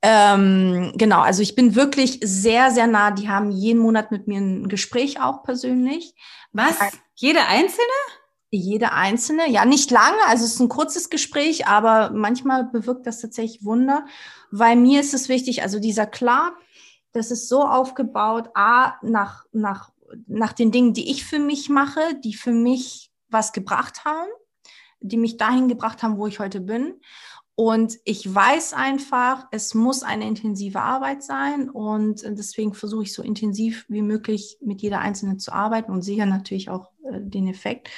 Ähm, genau, also ich bin wirklich sehr, sehr nah. Die haben jeden Monat mit mir ein Gespräch auch persönlich. Was? Jede einzelne? Jede einzelne, ja, nicht lange, also es ist ein kurzes Gespräch, aber manchmal bewirkt das tatsächlich Wunder, weil mir ist es wichtig, also dieser Club, das ist so aufgebaut, A, nach, nach, nach den Dingen, die ich für mich mache, die für mich was gebracht haben, die mich dahin gebracht haben, wo ich heute bin. Und ich weiß einfach, es muss eine intensive Arbeit sein und deswegen versuche ich so intensiv wie möglich mit jeder Einzelnen zu arbeiten und sehe natürlich auch äh, den Effekt.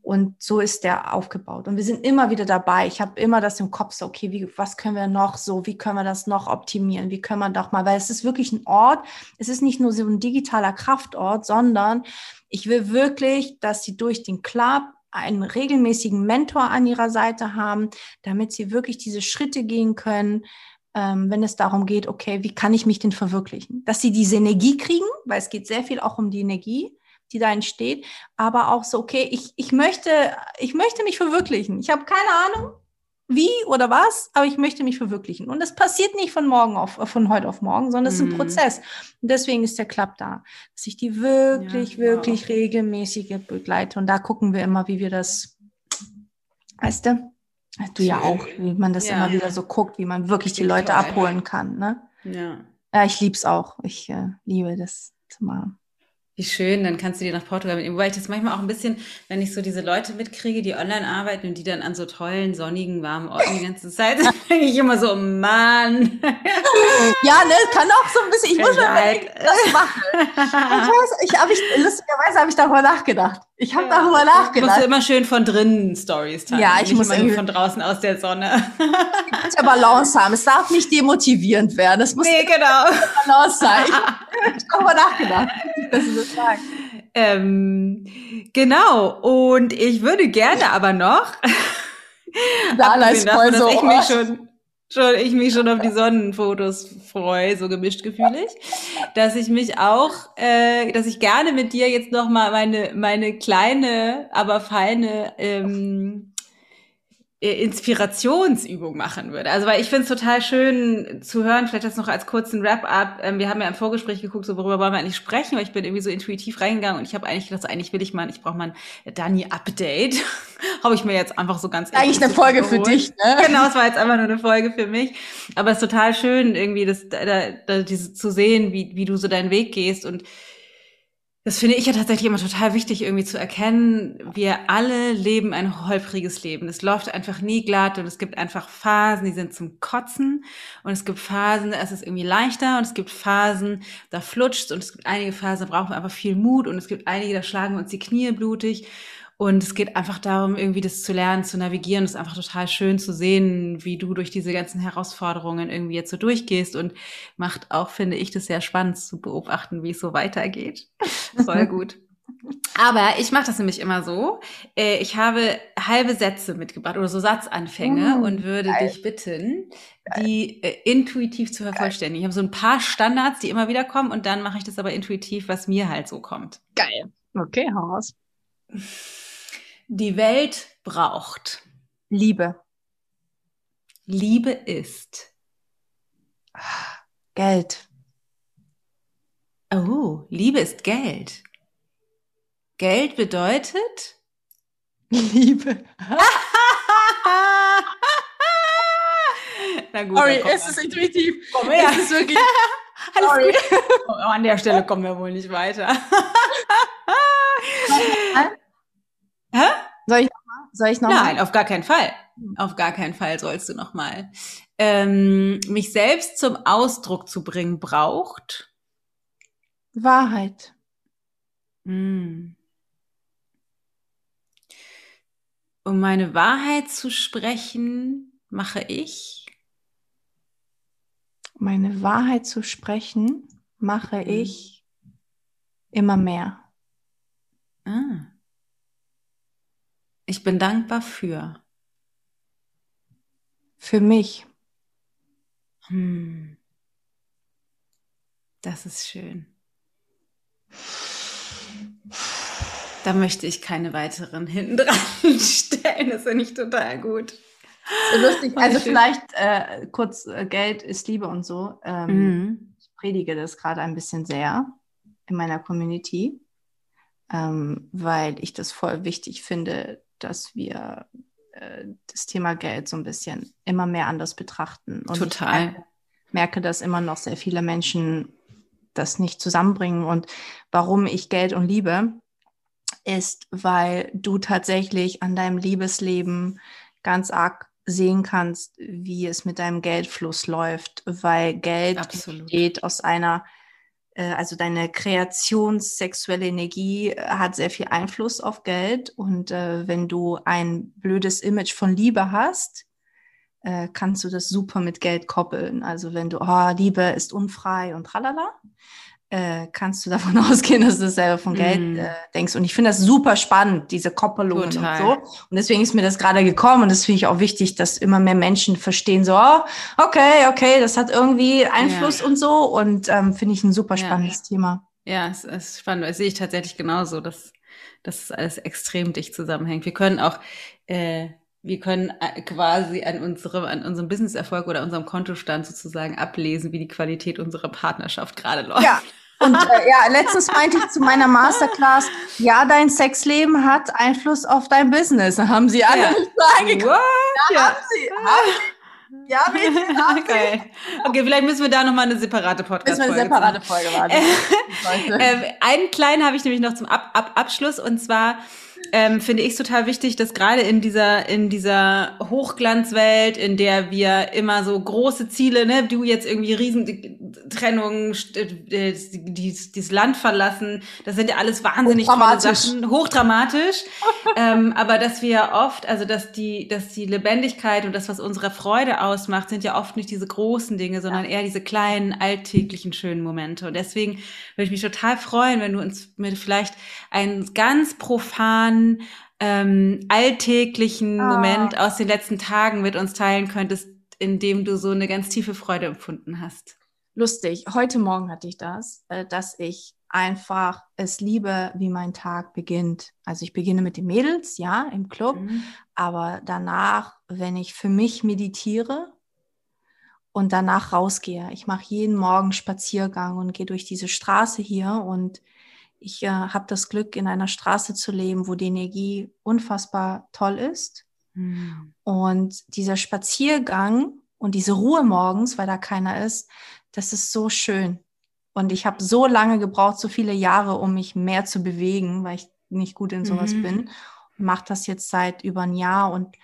Und so ist der aufgebaut. Und wir sind immer wieder dabei. Ich habe immer das im Kopf, so, okay, wie, was können wir noch so, wie können wir das noch optimieren? Wie können wir doch mal, weil es ist wirklich ein Ort, es ist nicht nur so ein digitaler Kraftort, sondern ich will wirklich, dass sie durch den Club einen regelmäßigen Mentor an ihrer Seite haben, damit sie wirklich diese Schritte gehen können, ähm, wenn es darum geht, okay, wie kann ich mich denn verwirklichen? Dass sie diese Energie kriegen, weil es geht sehr viel auch um die Energie, die da entsteht, aber auch so, okay, ich, ich, möchte, ich möchte mich verwirklichen. Ich habe keine Ahnung, wie oder was, aber ich möchte mich verwirklichen. Und das passiert nicht von morgen auf, von heute auf morgen, sondern es ist ein Mhm. Prozess. Und deswegen ist der Club da, dass ich die wirklich, Ja, wirklich wow. regelmäßig begleite. Und da gucken wir immer, wie wir das, weißt du, du ja auch, wie man das Ja. immer wieder so guckt, wie man wirklich die Leute abholen kann. Ne? Ja. Ja, ich lieb's auch. Ich äh, liebe das. mal. Wie schön, dann kannst du dir nach Portugal mitnehmen. Wobei ich das manchmal auch ein bisschen, wenn ich so diese Leute mitkriege, die online arbeiten und die dann an so tollen, sonnigen, warmen Orten die ganze Zeit, (laughs) dann denke ich immer so, oh Mann. (laughs) Ja, ne, kann auch so ein bisschen, ich muss schon Vielleicht. das machen. (laughs) Ich weiß, ich habe ich, lustigerweise habe ich darüber nachgedacht. Ich habe darüber Musst du nachgedacht. immer schön von drinnen Stories teilen. Ja, ich nicht muss immer von draußen aus der Sonne. Ich muss ja Balance haben. Es darf nicht demotivierend werden. Es muss nee, genau. Balance sein. (laughs) Ich habe darüber nachgedacht, dass du das sagst. Ähm, genau. Und ich würde gerne aber noch, Dana ist voll davon, so. dass ich mich oh, schon, schon, ich mich schon auf die Sonnenfotos freue, so gemischt gefühlig, dass ich mich auch, äh, dass ich gerne mit dir jetzt noch mal meine meine kleine, aber feine ähm, äh, Inspirationsübung machen würde. Also weil ich finde es total schön zu hören, vielleicht das noch als kurzen Wrap-up. Ähm, wir haben ja im Vorgespräch geguckt, so worüber wollen wir eigentlich sprechen, weil ich bin irgendwie so intuitiv reingegangen und ich habe eigentlich gedacht, eigentlich will ich mal, ich brauche mal ein Dani-Update. (laughs) habe ich mir jetzt einfach so ganz Eigentlich eine Folge für geholt. dich, ne? Genau, es war jetzt einfach nur eine Folge für mich. Aber es ist total schön, irgendwie das, da, da, da, diese, zu sehen, wie, wie du so deinen Weg gehst. Und das finde ich ja tatsächlich immer total wichtig, irgendwie zu erkennen, wir alle leben ein holpriges Leben. Es läuft einfach nie glatt und es gibt einfach Phasen, die sind zum Kotzen. Und es gibt Phasen, da ist es irgendwie leichter und es gibt Phasen, da flutscht und es gibt einige Phasen, da brauchen wir einfach viel Mut und es gibt einige, da schlagen wir uns die Knie blutig. Und es geht einfach darum, irgendwie das zu lernen, zu navigieren. Es ist einfach total schön zu sehen, wie du durch diese ganzen Herausforderungen irgendwie jetzt so durchgehst und macht auch, finde ich, das sehr spannend zu beobachten, wie es so weitergeht. (laughs) Voll (laughs) gut. Aber ich mache das nämlich immer so. äh, Ich habe halbe Sätze mitgebracht oder so Satzanfänge Mm, und würde geil. dich bitten, die äh, intuitiv zu vervollständigen. Ich habe so ein paar Standards, die immer wieder kommen und dann mache ich das aber intuitiv, was mir halt so kommt. Geil. Okay, hau raus. Die Welt braucht. Liebe, Liebe ist. Geld, Oh, Liebe ist Geld. Geld bedeutet? Liebe. (laughs) Na gut, Sorry, es ist intuitiv. Komm her. Es ist wirklich. (laughs) Alles Sorry. gut. Oh, an der Stelle kommen wir wohl nicht weiter. (laughs) Hä? Soll ich nochmal? Soll ich noch mal? Nein, auf gar keinen Fall. Auf gar keinen Fall sollst du noch mal. Ähm, mich selbst zum Ausdruck zu bringen braucht. Wahrheit, Mm. Um meine Wahrheit zu sprechen, mache ich. meine Wahrheit zu sprechen, mache Mhm. ich immer mehr. Ah. Ich bin dankbar für. Für mich. Hm. Das ist schön. Da möchte ich keine weiteren hinten (laughs) dran stellen. Das finde ich total gut. So lustig. Also vielleicht äh, kurz, äh, Geld ist Liebe und so. Ähm, Mhm. Ich predige das gerade ein bisschen sehr in meiner Community, ähm, weil ich das voll wichtig finde, dass wir äh, das Thema Geld so ein bisschen immer mehr anders betrachten. Und Total. Ich merke, merke, dass immer noch sehr viele Menschen das nicht zusammenbringen. Und warum ich Geld und Liebe ist, weil du tatsächlich an deinem Liebesleben ganz arg sehen kannst, wie es mit deinem Geldfluss läuft, weil Geld Absolut. entsteht aus einer, also deine kreationssexuelle Energie äh, hat sehr viel Einfluss auf Geld und äh, wenn du ein blödes Image von Liebe hast, äh, kannst du das super mit Geld koppeln. Also wenn du, oh, Liebe ist unfrei und tralala, äh, kannst du davon (laughs) ausgehen, dass du das selber von Geld Mm. äh, denkst. Und ich finde das super spannend, diese Koppelungen Total. und so. Und deswegen ist mir das gerade gekommen und das finde ich auch wichtig, dass immer mehr Menschen verstehen, so, oh, okay, okay, das hat irgendwie Einfluss Ja. und so. Und ähm, finde ich ein super Ja. spannendes Thema. Ja, es ist spannend. Das sehe ich tatsächlich genauso, dass, es alles extrem dicht zusammenhängt. Wir können auch, äh, wir können äh, quasi an unserem, an unserem Businesserfolg oder unserem Kontostand sozusagen ablesen, wie die Qualität unserer Partnerschaft gerade (laughs) läuft. Ja. Und äh, ja, letztens meinte ich zu meiner Masterclass, ja, dein Sexleben hat Einfluss auf dein Business. Dann haben sie alle Ja. eingegangen. What? Ja. Haben sie, haben Ja, Mädchen. (laughs) okay. okay, vielleicht müssen wir da nochmal eine separate Podcast-Folge Müssen wir eine separate Folge warten. (laughs) äh, einen kleinen habe ich nämlich noch zum Ab Ab Abschluss und zwar ähm, finde ich total wichtig, dass gerade in dieser, in dieser Hochglanzwelt, in der wir immer so große Ziele, ne, du jetzt irgendwie Riesentrennung, äh, dieses Land verlassen, das sind ja alles wahnsinnig tolle Sachen, hochdramatisch. (laughs) ähm, aber dass wir oft, also dass die, dass die Lebendigkeit und das, was unsere Freude ausmacht, sind ja oft nicht diese großen Dinge, sondern eher diese kleinen, alltäglichen, schönen Momente. Und deswegen würde ich mich total freuen, wenn du uns mit vielleicht einen ganz profan spontanen, ähm, alltäglichen oh. Moment aus den letzten Tagen mit uns teilen könntest, in dem du so eine ganz tiefe Freude empfunden hast. Lustig. Heute Morgen hatte ich das, äh, dass ich einfach es liebe, wie mein Tag beginnt. Also ich beginne mit den Mädels, ja, im Club, mhm. aber danach, wenn ich für mich meditiere und danach rausgehe. Ich mache jeden Morgen Spaziergang und gehe durch diese Straße hier und ich äh, habe das Glück, in einer Straße zu leben, wo die Energie unfassbar toll ist. Mhm. Und dieser Spaziergang und diese Ruhe morgens, weil da keiner ist, das ist so schön. Und ich habe so lange gebraucht, so viele Jahre, um mich mehr zu bewegen, weil ich nicht gut in sowas mhm. bin. Mache das jetzt seit über ein Jahr und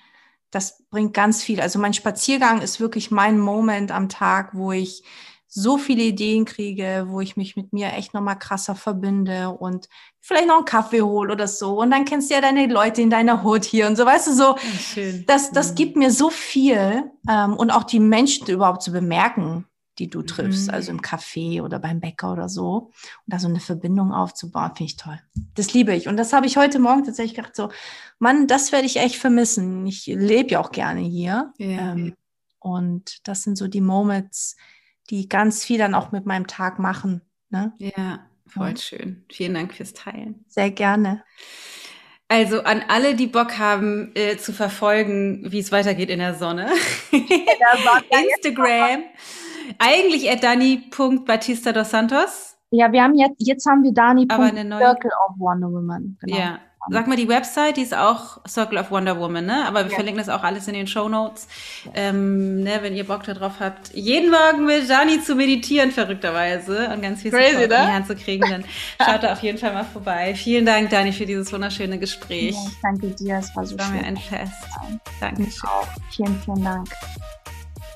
das bringt ganz viel. Also mein Spaziergang ist wirklich mein Moment am Tag, wo ich so viele Ideen kriege, wo ich mich mit mir echt nochmal krasser verbinde und vielleicht noch einen Kaffee hole oder so. Und dann kennst du ja deine Leute in deiner Hut hier und so, weißt du, so. Schön. Das, das mhm. gibt mir so viel ähm, und auch die Menschen überhaupt zu bemerken, die du triffst, mhm. also im Café oder beim Bäcker oder so. Und da so eine Verbindung aufzubauen, finde ich toll. Das liebe ich. Und das habe ich heute Morgen tatsächlich gedacht, so, Mann, das werde ich echt vermissen. Ich lebe ja auch gerne hier. Ja. Ähm, und das sind so die Moments, die ganz viel dann auch mit meinem Tag machen. Ne? Ja, voll ja. schön. Vielen Dank fürs Teilen. Sehr gerne. Also an alle, die Bock haben äh, zu verfolgen, wie es weitergeht in der Sonne. (laughs) Instagram. Eigentlich at dani.batista dos Santos. Ja, wir haben jetzt, jetzt haben wir Dani. Aber eine neue. Circle of Wonder Woman. Genau. Ja, Sag mal die Website, die ist auch Circle of Wonder Woman, ne? Aber wir ja. verlinken das auch alles in den Show Notes. Ja. Ähm, ne, wenn ihr Bock darauf habt, jeden Morgen mit Dani zu meditieren, verrückterweise, und ganz viel Crazy, Support ne? in die Hand zu kriegen, dann schaut da auf jeden Fall mal vorbei. Vielen Dank, Dani, für dieses wunderschöne Gespräch. Ja, danke dir, es war so war schön. mir ein Fest. Danke. Auch. Vielen, vielen Dank.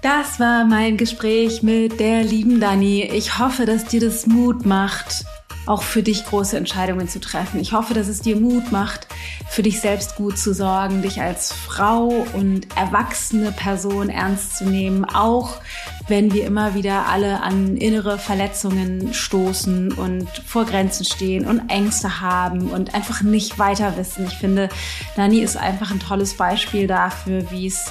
Das war mein Gespräch mit der lieben Dani. Ich hoffe, dass dir das Mut macht, auch für dich große Entscheidungen zu treffen. Ich hoffe, dass es dir Mut macht, für dich selbst gut zu sorgen, dich als Frau und erwachsene Person ernst zu nehmen, auch wenn wir immer wieder alle an innere Verletzungen stoßen und vor Grenzen stehen und Ängste haben und einfach nicht weiter wissen. Ich finde, Nani ist einfach ein tolles Beispiel dafür, wie es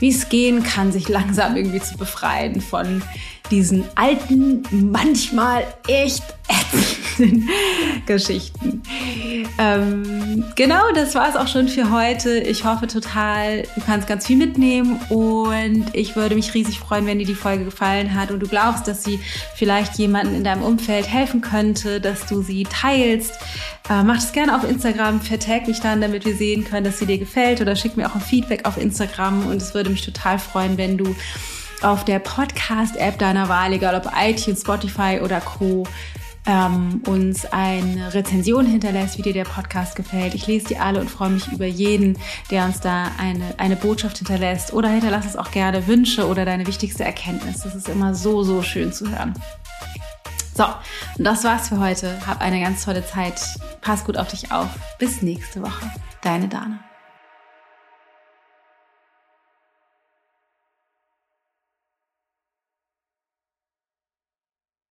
wie es gehen kann, sich langsam irgendwie zu befreien von diesen alten, manchmal echt ätzenden (laughs) Geschichten. Ähm, genau, das war es auch schon für heute. Ich hoffe total, du kannst ganz viel mitnehmen und ich würde mich riesig freuen, wenn dir die Folge gefallen hat und du glaubst, dass sie vielleicht jemanden in deinem Umfeld helfen könnte, dass du sie teilst. Äh, mach es gerne auf Instagram, vertag mich dann, damit wir sehen können, dass sie dir gefällt oder schick mir auch ein Feedback auf Instagram und es würde mich total freuen, wenn du auf der Podcast-App deiner Wahl, egal ob iTunes, Spotify oder Co., ähm, uns eine Rezension hinterlässt, wie dir der Podcast gefällt. Ich lese die alle und freue mich über jeden, der uns da eine, eine Botschaft hinterlässt. Oder hinterlass uns auch gerne Wünsche oder deine wichtigste Erkenntnis. Das ist immer so, so schön zu hören. So, und das war's für heute. Hab eine ganz tolle Zeit. Pass gut auf dich auf. Bis nächste Woche. Deine Dana.